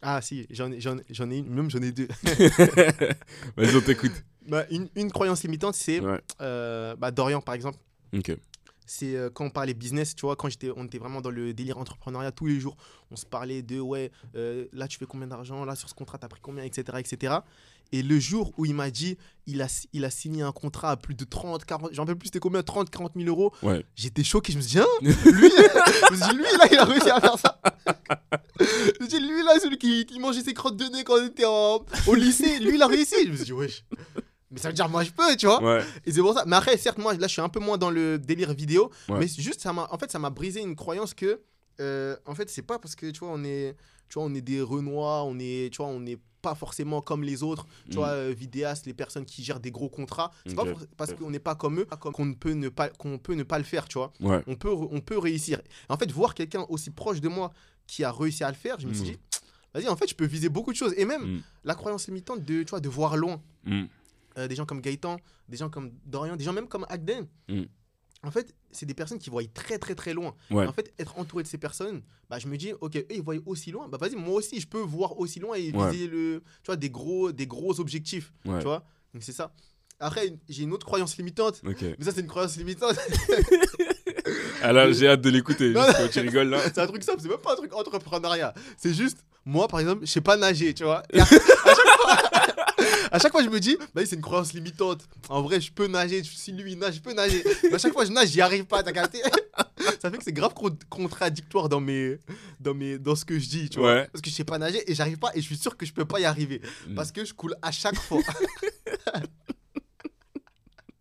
Ah, si, j'en ai, j'en ai- une, même j'en ai deux. [LAUGHS] vas-y, on t'écoute. Bah, une, une croyance limitante, c'est Ouais. euh, bah, Dorian, par exemple. Ok. C'est euh, quand on parlait business, tu vois, quand j'étais, on était vraiment dans le délire entrepreneuriat tous les jours, on se parlait de ouais, euh, là tu fais combien d'argent, là sur ce contrat t'as pris combien, etc., etc. Et le jour où il m'a dit, il a, il a signé un contrat à plus de 30, 40, j'en peux plus, c'était combien, 30, 40 000 euros, Ouais. j'étais choqué, je me suis dit, hein, lui, [LAUGHS] je me suis dit, lui là, il a réussi à faire ça. je me suis dit, lui là, celui qui, qui mangeait ses crottes de nez quand on était en- au lycée, lui il a réussi. Je me suis dit, wesh. Mais ça veut dire, moi je peux, tu vois. Ouais. Et c'est pour ça. Mais après, certes, moi, là, je suis un peu moins dans le délire vidéo. Ouais. Mais juste, ça m'a, en fait, ça m'a brisé une croyance que, euh, en fait, c'est pas parce que, tu vois, on est, tu vois, on est des renois, on est, tu vois, on n'est pas forcément comme les autres, tu Mm. vois, euh, vidéastes, les personnes qui gèrent des gros contrats. C'est pas parce qu'on n'est pas comme eux qu'on ne peut ne pas, qu'on peut ne pas le faire, tu vois. Ouais. On peut, on peut réussir. En fait, voir quelqu'un aussi proche de moi qui a réussi à le faire, je me suis Mm. dit, vas-y, en fait, je peux viser beaucoup de choses. Et même Mm. la croyance limitante de, tu vois, de voir loin. Euh, des gens comme Gaëtan, des gens comme Dorian, des gens même comme Agden. Mm. En fait, c'est des personnes qui voient très très très loin. Ouais. En fait, être entouré de ces personnes, bah, je me dis, ok, eux ils voient aussi loin. Bah vas-y, moi aussi, je peux voir aussi loin et Ouais. viser le, tu vois, des gros, des gros objectifs. Ouais. Tu vois Donc c'est ça. Après, j'ai une autre croyance limitante. Mais ça, c'est une croyance limitante. [LAUGHS] Alors, j'ai hâte de l'écouter. Tu rigoles là. c'est un truc simple, c'est même pas un truc entrepreneuriat. C'est juste, moi par exemple, je sais pas nager, tu vois. Et à, à chaque fois, à chaque fois, je me dis, bah, c'est une croyance limitante. En vrai, je peux nager, si lui il nage, je peux nager. Mais à chaque fois, je nage, j'y arrive pas, t'as capté? [LAUGHS] Ça fait que c'est grave contradictoire dans, mes, dans, mes, dans ce que je dis, tu vois. Parce que je sais pas nager et j'arrive pas et je suis sûr que je peux pas y arriver. Mm. Parce que je coule à chaque fois.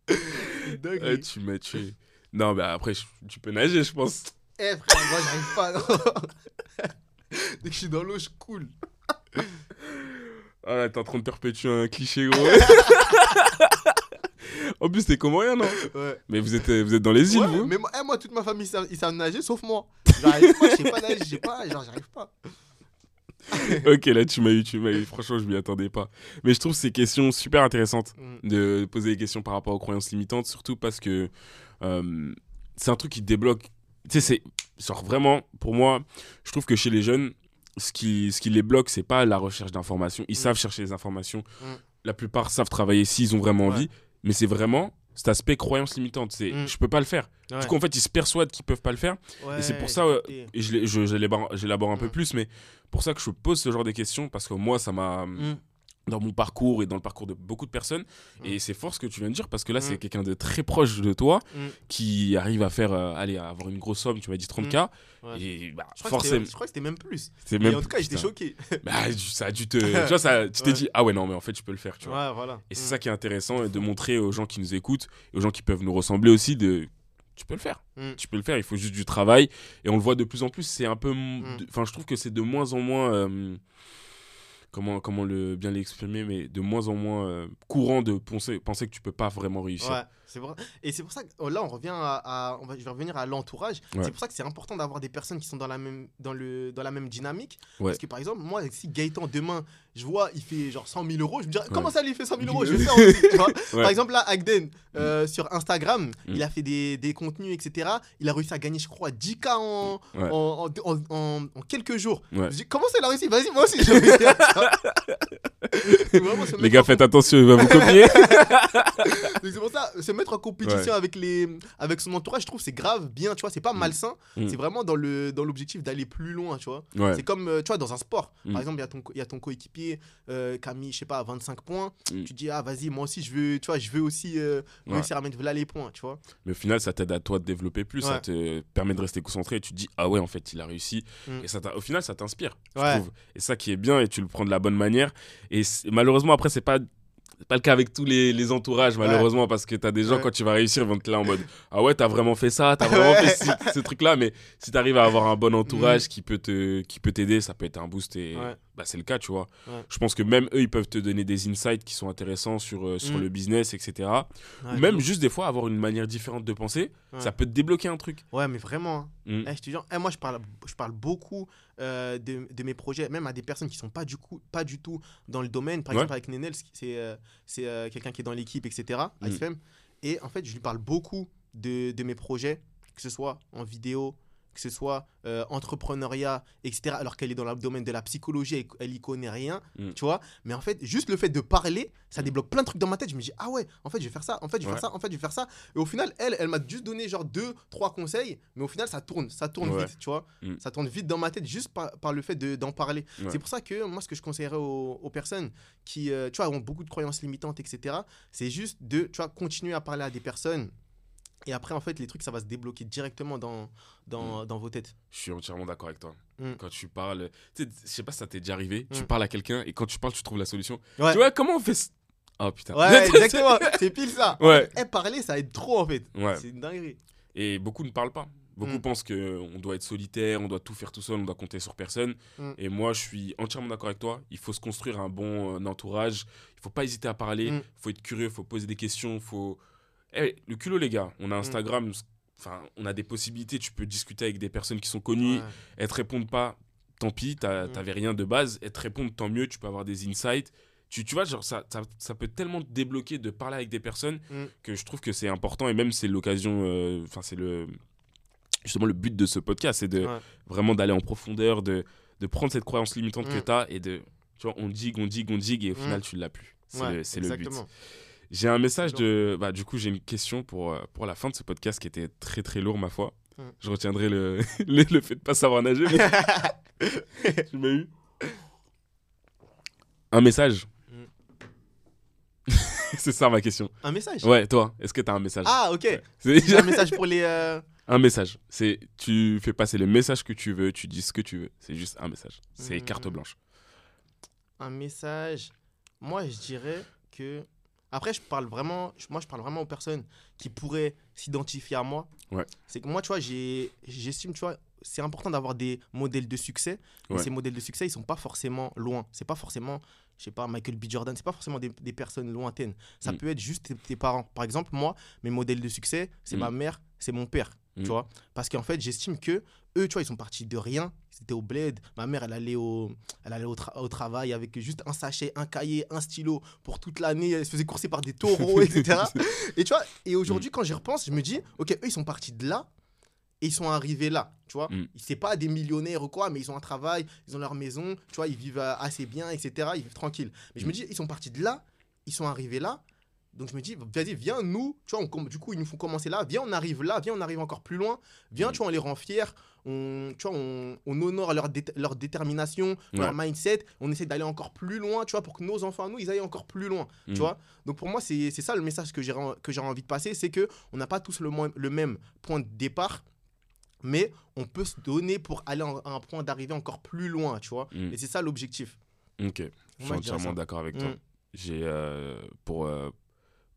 [LAUGHS] tu m'as tué. Non, mais après, tu peux nager, je pense. Eh frère, moi j'arrive pas. [LAUGHS] Dès que je suis dans l'eau, je coule. Ah, t'es en train de perpétuer un cliché, gros. [LAUGHS] en plus, t'es comorien, non? Ouais. Mais vous êtes, vous êtes dans les îles, vous Mais moi, eh, moi, toute ma famille, ils savent nager, sauf moi. J'arrive pas, je sais pas nager, je sais pas, genre, j'arrive pas. [LAUGHS] ok, là, tu m'as eu, tu m'as eu. Franchement, je m'y attendais pas. Mais je trouve ces questions super intéressantes mm. de poser des questions par rapport aux croyances limitantes, surtout parce que euh, c'est un truc qui débloque. Tu sais, c'est. Genre, vraiment, pour moi, je trouve que chez les jeunes, ce qui, ce qui les bloque, c'est pas la recherche d'informations. Ils mm. savent chercher les informations. Mm. La plupart savent travailler s'ils ont vraiment envie. Mais c'est vraiment cet aspect croyance limitante. C'est mm. je peux pas le faire. Du coup, en fait, ils se persuadent qu'ils peuvent pas le faire. et c'est pour ça, et je, j'élabore un peu plus, mais pour ça que je pose ce genre de questions, parce que moi, ça m'a dans mon parcours et dans le parcours de beaucoup de personnes. Et mm. c'est fort ce que tu viens de dire parce que là, c'est mm. quelqu'un de très proche de toi mm. qui arrive à faire, euh, allez, à avoir une grosse somme, tu m'as dit 30K. Et bah, je forcément. Je crois que c'était même plus. Même en tout cas, j'étais choqué. [LAUGHS] bah, [LAUGHS] ça a dû te. tu [LAUGHS] vois, ça, tu t'es dit, ah ouais, non, mais en fait, je peux le faire, tu vois. Voilà. Et c'est ça qui est intéressant de montrer aux gens qui nous écoutent et aux gens qui peuvent nous ressembler aussi de tu peux le faire. Tu peux le faire, il faut juste du travail. Et on le voit de plus en plus, c'est un peu. Enfin, je trouve que c'est de moins en moins. Euh, comment, comment le, bien l'exprimer, mais de moins en moins euh, courant de penser, penser que tu peux pas vraiment réussir. Ouais. Et c'est pour ça que oh, là, on revient à, on va, je vais revenir à l'entourage. C'est pour ça que c'est important d'avoir des personnes qui sont dans la même, dans le, dans la même dynamique. Parce que par exemple, moi, si Gaëtan demain, je vois, il fait genre 100 000 euros, je me dis, comment ça lui fait 100 000 euros? [LAUGHS] Je vais faire aussi. [LAUGHS] Par exemple, là, Agden, euh, mm. sur Instagram, mm. il a fait des, des, contenus, etc. Il a réussi à gagner, je crois, 10K en, en, en, en, quelques jours. Je me dis, comment ça, il a réussi Vas-y, moi aussi, je vais [LAUGHS] Les gars, faites attention, il va vous copier. [LAUGHS] c'est pour ça, se mettre en compétition avec, les, avec son entourage, je trouve c'est grave bien, tu vois, c'est pas mm. malsain, mm. c'est vraiment dans le dans l'objectif d'aller plus loin, tu vois. C'est comme, euh, tu vois, dans un sport. Mm. Par exemple, il y a ton, ton coéquipier euh, mis, je sais pas, 25 points. Tu dis, ah, vas-y, moi aussi, je veux, tu vois, je veux aussi euh, réussir à mettre là les points, tu vois. Mais au final, ça t'aide à toi de développer plus, ça te permet de rester concentré et tu te dis, ah ouais, en fait, il a réussi. Et ça au final, ça t'inspire, je trouve. Et ça qui est bien, et tu le prends de la bonne manière. Et malheureusement, après, c'est pas pas le cas avec tous les, les entourages, malheureusement, parce que t'as des gens, quand tu vas réussir, ils vont te là en mode [LAUGHS] Ah ouais, t'as vraiment fait ça, t'as vraiment fait ce, truc-là. Mais si t'arrives à avoir un bon entourage mm. qui peut te qui peut t'aider, ça peut être un boost. Et bah, c'est le cas, tu vois. Je pense que même eux, ils peuvent te donner des insights qui sont intéressants sur, euh, sur mm. le business, etc. Ou même juste des fois avoir une manière différente de penser, ça peut te débloquer un truc. Ouais, mais vraiment. Hein. Mm. Eh, je te eh, moi, je parle, je parle beaucoup euh, de, de, mes projets, même à des personnes qui sont pas du, coup, pas du tout dans le domaine. Par exemple, avec Nenel, c'est euh, c'est quelqu'un qui est dans l'équipe, etc. Mm. Et en fait, je lui parle beaucoup de, de mes projets, que ce soit en vidéo, que ce soit euh, entrepreneuriat, etc., alors qu'elle est dans le domaine de la psychologie, elle, y connaît rien, mm. tu vois. Mais en fait, juste le fait de parler, ça débloque plein de trucs dans ma tête. Je me dis, ah ouais, en fait, je vais faire ça, en fait, je vais faire ça, en fait, je vais faire ça. Et au final, elle, elle m'a juste donné genre deux, trois conseils, mais au final, ça tourne, ça tourne vite, tu vois. Mm. Ça tourne vite dans ma tête juste par, par le fait d'en parler. C'est pour ça que moi, ce que je conseillerais aux, personnes qui, euh, tu vois, ont beaucoup de croyances limitantes, etc., c'est juste de, tu vois, continuer à parler à des personnes et après, en fait, les trucs, ça va se débloquer directement dans, dans, mm. dans vos têtes. Je suis entièrement d'accord avec toi. Mm. Quand tu parles, tu sais, je sais pas si ça t'est déjà arrivé, tu mm. parles à quelqu'un et quand tu parles, tu trouves la solution. Tu vois, comment on fait Oh putain. Ouais, [LAUGHS] exactement. c'est pile ça. Ouais. Et parler, ça aide trop en fait. Ouais. C'est une dinguerie. Et beaucoup ne parlent pas. Beaucoup pensent qu'on doit être solitaire, on doit tout faire tout seul, on doit compter sur personne. Et moi, je suis entièrement d'accord avec toi. Il faut se construire un bon euh, entourage. Il faut pas hésiter à parler. Il faut être curieux, il faut poser des questions. Il faut eh, le culot, les gars, on a mm. Instagram, enfin, on a des possibilités. Tu peux discuter avec des personnes qui sont connues. Elles te répondent pas, tant pis, mm. t'avais rien de base. Elles te répondent, tant mieux, tu peux avoir des insights. Tu, tu vois, genre, ça, ça, peut tellement te débloquer de parler avec des personnes mm. que je trouve que c'est important et même c'est l'occasion, euh, enfin, c'est le. Justement, le but de ce podcast, c'est de vraiment d'aller en profondeur, de, de prendre cette croyance limitante que tu as et de. Tu vois, on digue, on digue, on digue et au final, tu l'as plus. C'est le, le but. J'ai un message de. Bah, du coup, j'ai une question pour, euh, pour la fin de ce podcast qui était très très lourd, ma foi. Hmm. Je retiendrai [LAUGHS] le, le, fait de pas savoir nager, mais. [LAUGHS] [LAUGHS] tu m'as eu. Un message. Hmm. c'est ça ma question. Un message? Ouais, toi, est-ce que tu as un message? Ah, ok. C'est un message pour les. Euh, un message. C'est tu fais passer le message que tu veux, tu dis ce que tu veux. C'est juste un message. C'est carte hmm. blanche. Un message. Moi, je dirais que. Après, je parle vraiment. Moi, je parle vraiment aux personnes qui pourraient s'identifier à moi. Ouais. C'est que moi, tu vois, j'estime, tu vois, c'est important d'avoir des modèles de succès. Mais ces modèles de succès, ils sont pas forcément loin. C'est pas forcément, je sais pas, Michael B. Jordan. C'est pas forcément des, des, personnes lointaines. Ça mm. peut être juste tes, parents. Par exemple, moi, mes modèles de succès, c'est mm. ma mère, c'est mon père. Tu mm. vois Parce qu'en fait, j'estime que eux, tu vois, ils sont partis de rien. C'était au bled. Ma mère, elle allait au, elle allait au, au, travail avec juste un sachet, un cahier, un stylo pour toute l'année. Elle se faisait courser par des taureaux, [LAUGHS] etc. et tu vois, et aujourd'hui, quand j'y repense, je me dis, ok, eux, ils sont partis de là et ils sont arrivés là, tu vois. Mm. C'est pas des millionnaires ou quoi, mais ils ont un travail, ils ont leur maison, tu vois, ils vivent euh, assez bien, etc. Ils vivent tranquilles. Mais je me mm. dis, ils sont partis de là, ils sont arrivés là. Donc je me dis, vas-y, viens, nous, tu vois, du coup, ils nous font commencer là, viens, on arrive là, viens, on arrive encore plus loin, viens, mm. tu vois, on les rend fiers, on, tu vois, on, honore leur, leur détermination, leur mindset, on essaie d'aller encore plus loin, tu vois, pour que nos enfants, nous, ils aillent encore plus loin, tu vois. Donc pour moi, c'est ça le message que j'ai envie de passer, c'est que on n'a pas tous le, le même point de départ, mais on peut se donner pour aller à un point d'arrivée encore plus loin, tu vois. Mm. Et c'est ça l'objectif. Ok, je suis entièrement d'accord avec toi. Mm. J'ai, euh, pour euh,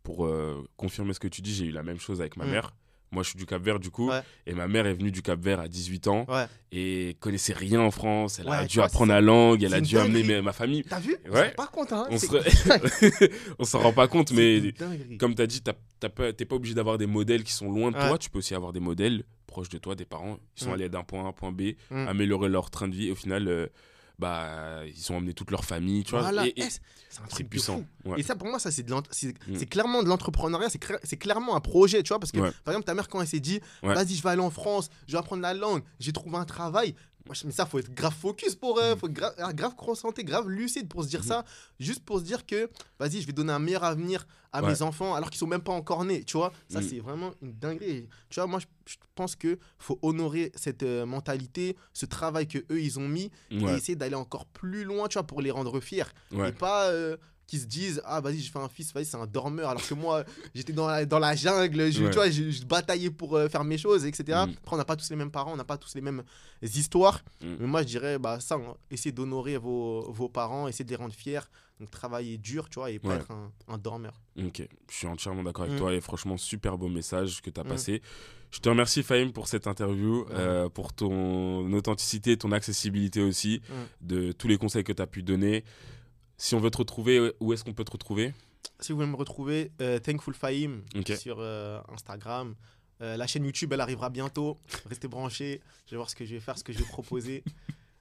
pour euh, confirmer ce que tu dis, j'ai eu la même chose avec ma mm. mère. Moi, je suis du Cap Vert, du coup. Et ma mère est venue du Cap Vert à 18 ans. Et connaissait rien en France. Elle a dû apprendre la langue. Elle a dû amener ma famille. T'as vu? Ouais. Pas compte, hein. On s'en [LAUGHS] rend pas compte, mais comme tu as dit, t'es pas obligé d'avoir des modèles qui sont loin de toi. Tu peux aussi avoir des modèles proches de toi, des parents. Ils sont mm. allés d'un point A à un point B, mm. améliorer leur train de vie. Et au final, euh, bah, ils ont emmené toute leur famille. Tu vois, et, c'est puissant. Et ça, pour moi, ça c'est mm. clairement de l'entrepreneuriat. C'est clairement un projet, tu vois. Parce que, par exemple, ta mère, quand elle s'est dit, vas-y, je vais aller en France, je vais apprendre la langue, j'ai trouvé un travail mais ça, faut être grave focus pour. Euh, mm. faut être ah, grave concentré, grave lucide pour se dire mm. ça. Juste pour se dire que, vas-y, je vais donner un meilleur avenir à mes enfants alors qu'ils sont même pas encore nés. Tu vois, ça, mm. c'est vraiment une dinguerie. Tu vois, moi, je, pense que faut honorer cette euh, mentalité, ce travail que eux ils ont mis et essayer d'aller encore plus loin, tu vois, pour les rendre fiers. Et pas. Euh, qui se disent ah vas-y je fais un fils vas-y c'est un dormeur alors que moi [LAUGHS] j'étais dans la, dans la jungle je, tu vois je, bataillais pour euh, faire mes choses etc mm. après on n'a pas tous les mêmes parents on n'a pas tous les mêmes histoires. Mm. mais moi je dirais bah ça hein, essayez d'honorer vos, vos parents essayez de les rendre fiers. Donc travailler dur tu vois et pas être un, un, dormeur. Ok je suis entièrement d'accord avec mm. toi et franchement super beau message que tu as passé. Je te remercie Fahim pour cette interview, euh, pour ton authenticité, ton accessibilité aussi, de tous les conseils que tu as pu donner. Si on veut te retrouver, où est-ce qu'on peut te retrouver? Si vous voulez me retrouver, euh, Thankful Fahim sur euh, Instagram. Euh, la chaîne YouTube, elle arrivera bientôt. Restez branchés. Je vais voir ce que je vais faire, ce que je vais proposer.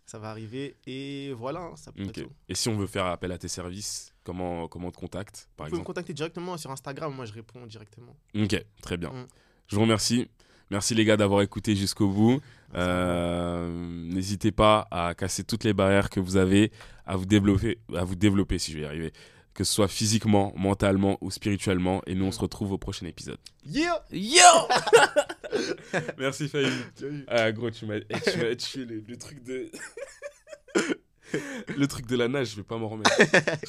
ça va arriver. Et voilà, hein, ça peut être Et si on veut faire appel à tes services, comment, comment on te contacte par Vous pouvez me contacter directement sur Instagram. Moi, je réponds directement. Ok, très bien. Mm. Je vous remercie. Merci les gars d'avoir écouté jusqu'au bout. Euh, n'hésitez pas à casser toutes les barrières que vous avez, à vous développer, à vous développer si je vais y arriver, que ce soit physiquement, mentalement ou spirituellement. Et nous, on se retrouve au prochain épisode. Yo Yo [LAUGHS] Merci Faye. Ah gros, tu m'as eh, tué le, le truc de [LAUGHS] le truc de la nage. Je vais pas m'en remettre. [LAUGHS]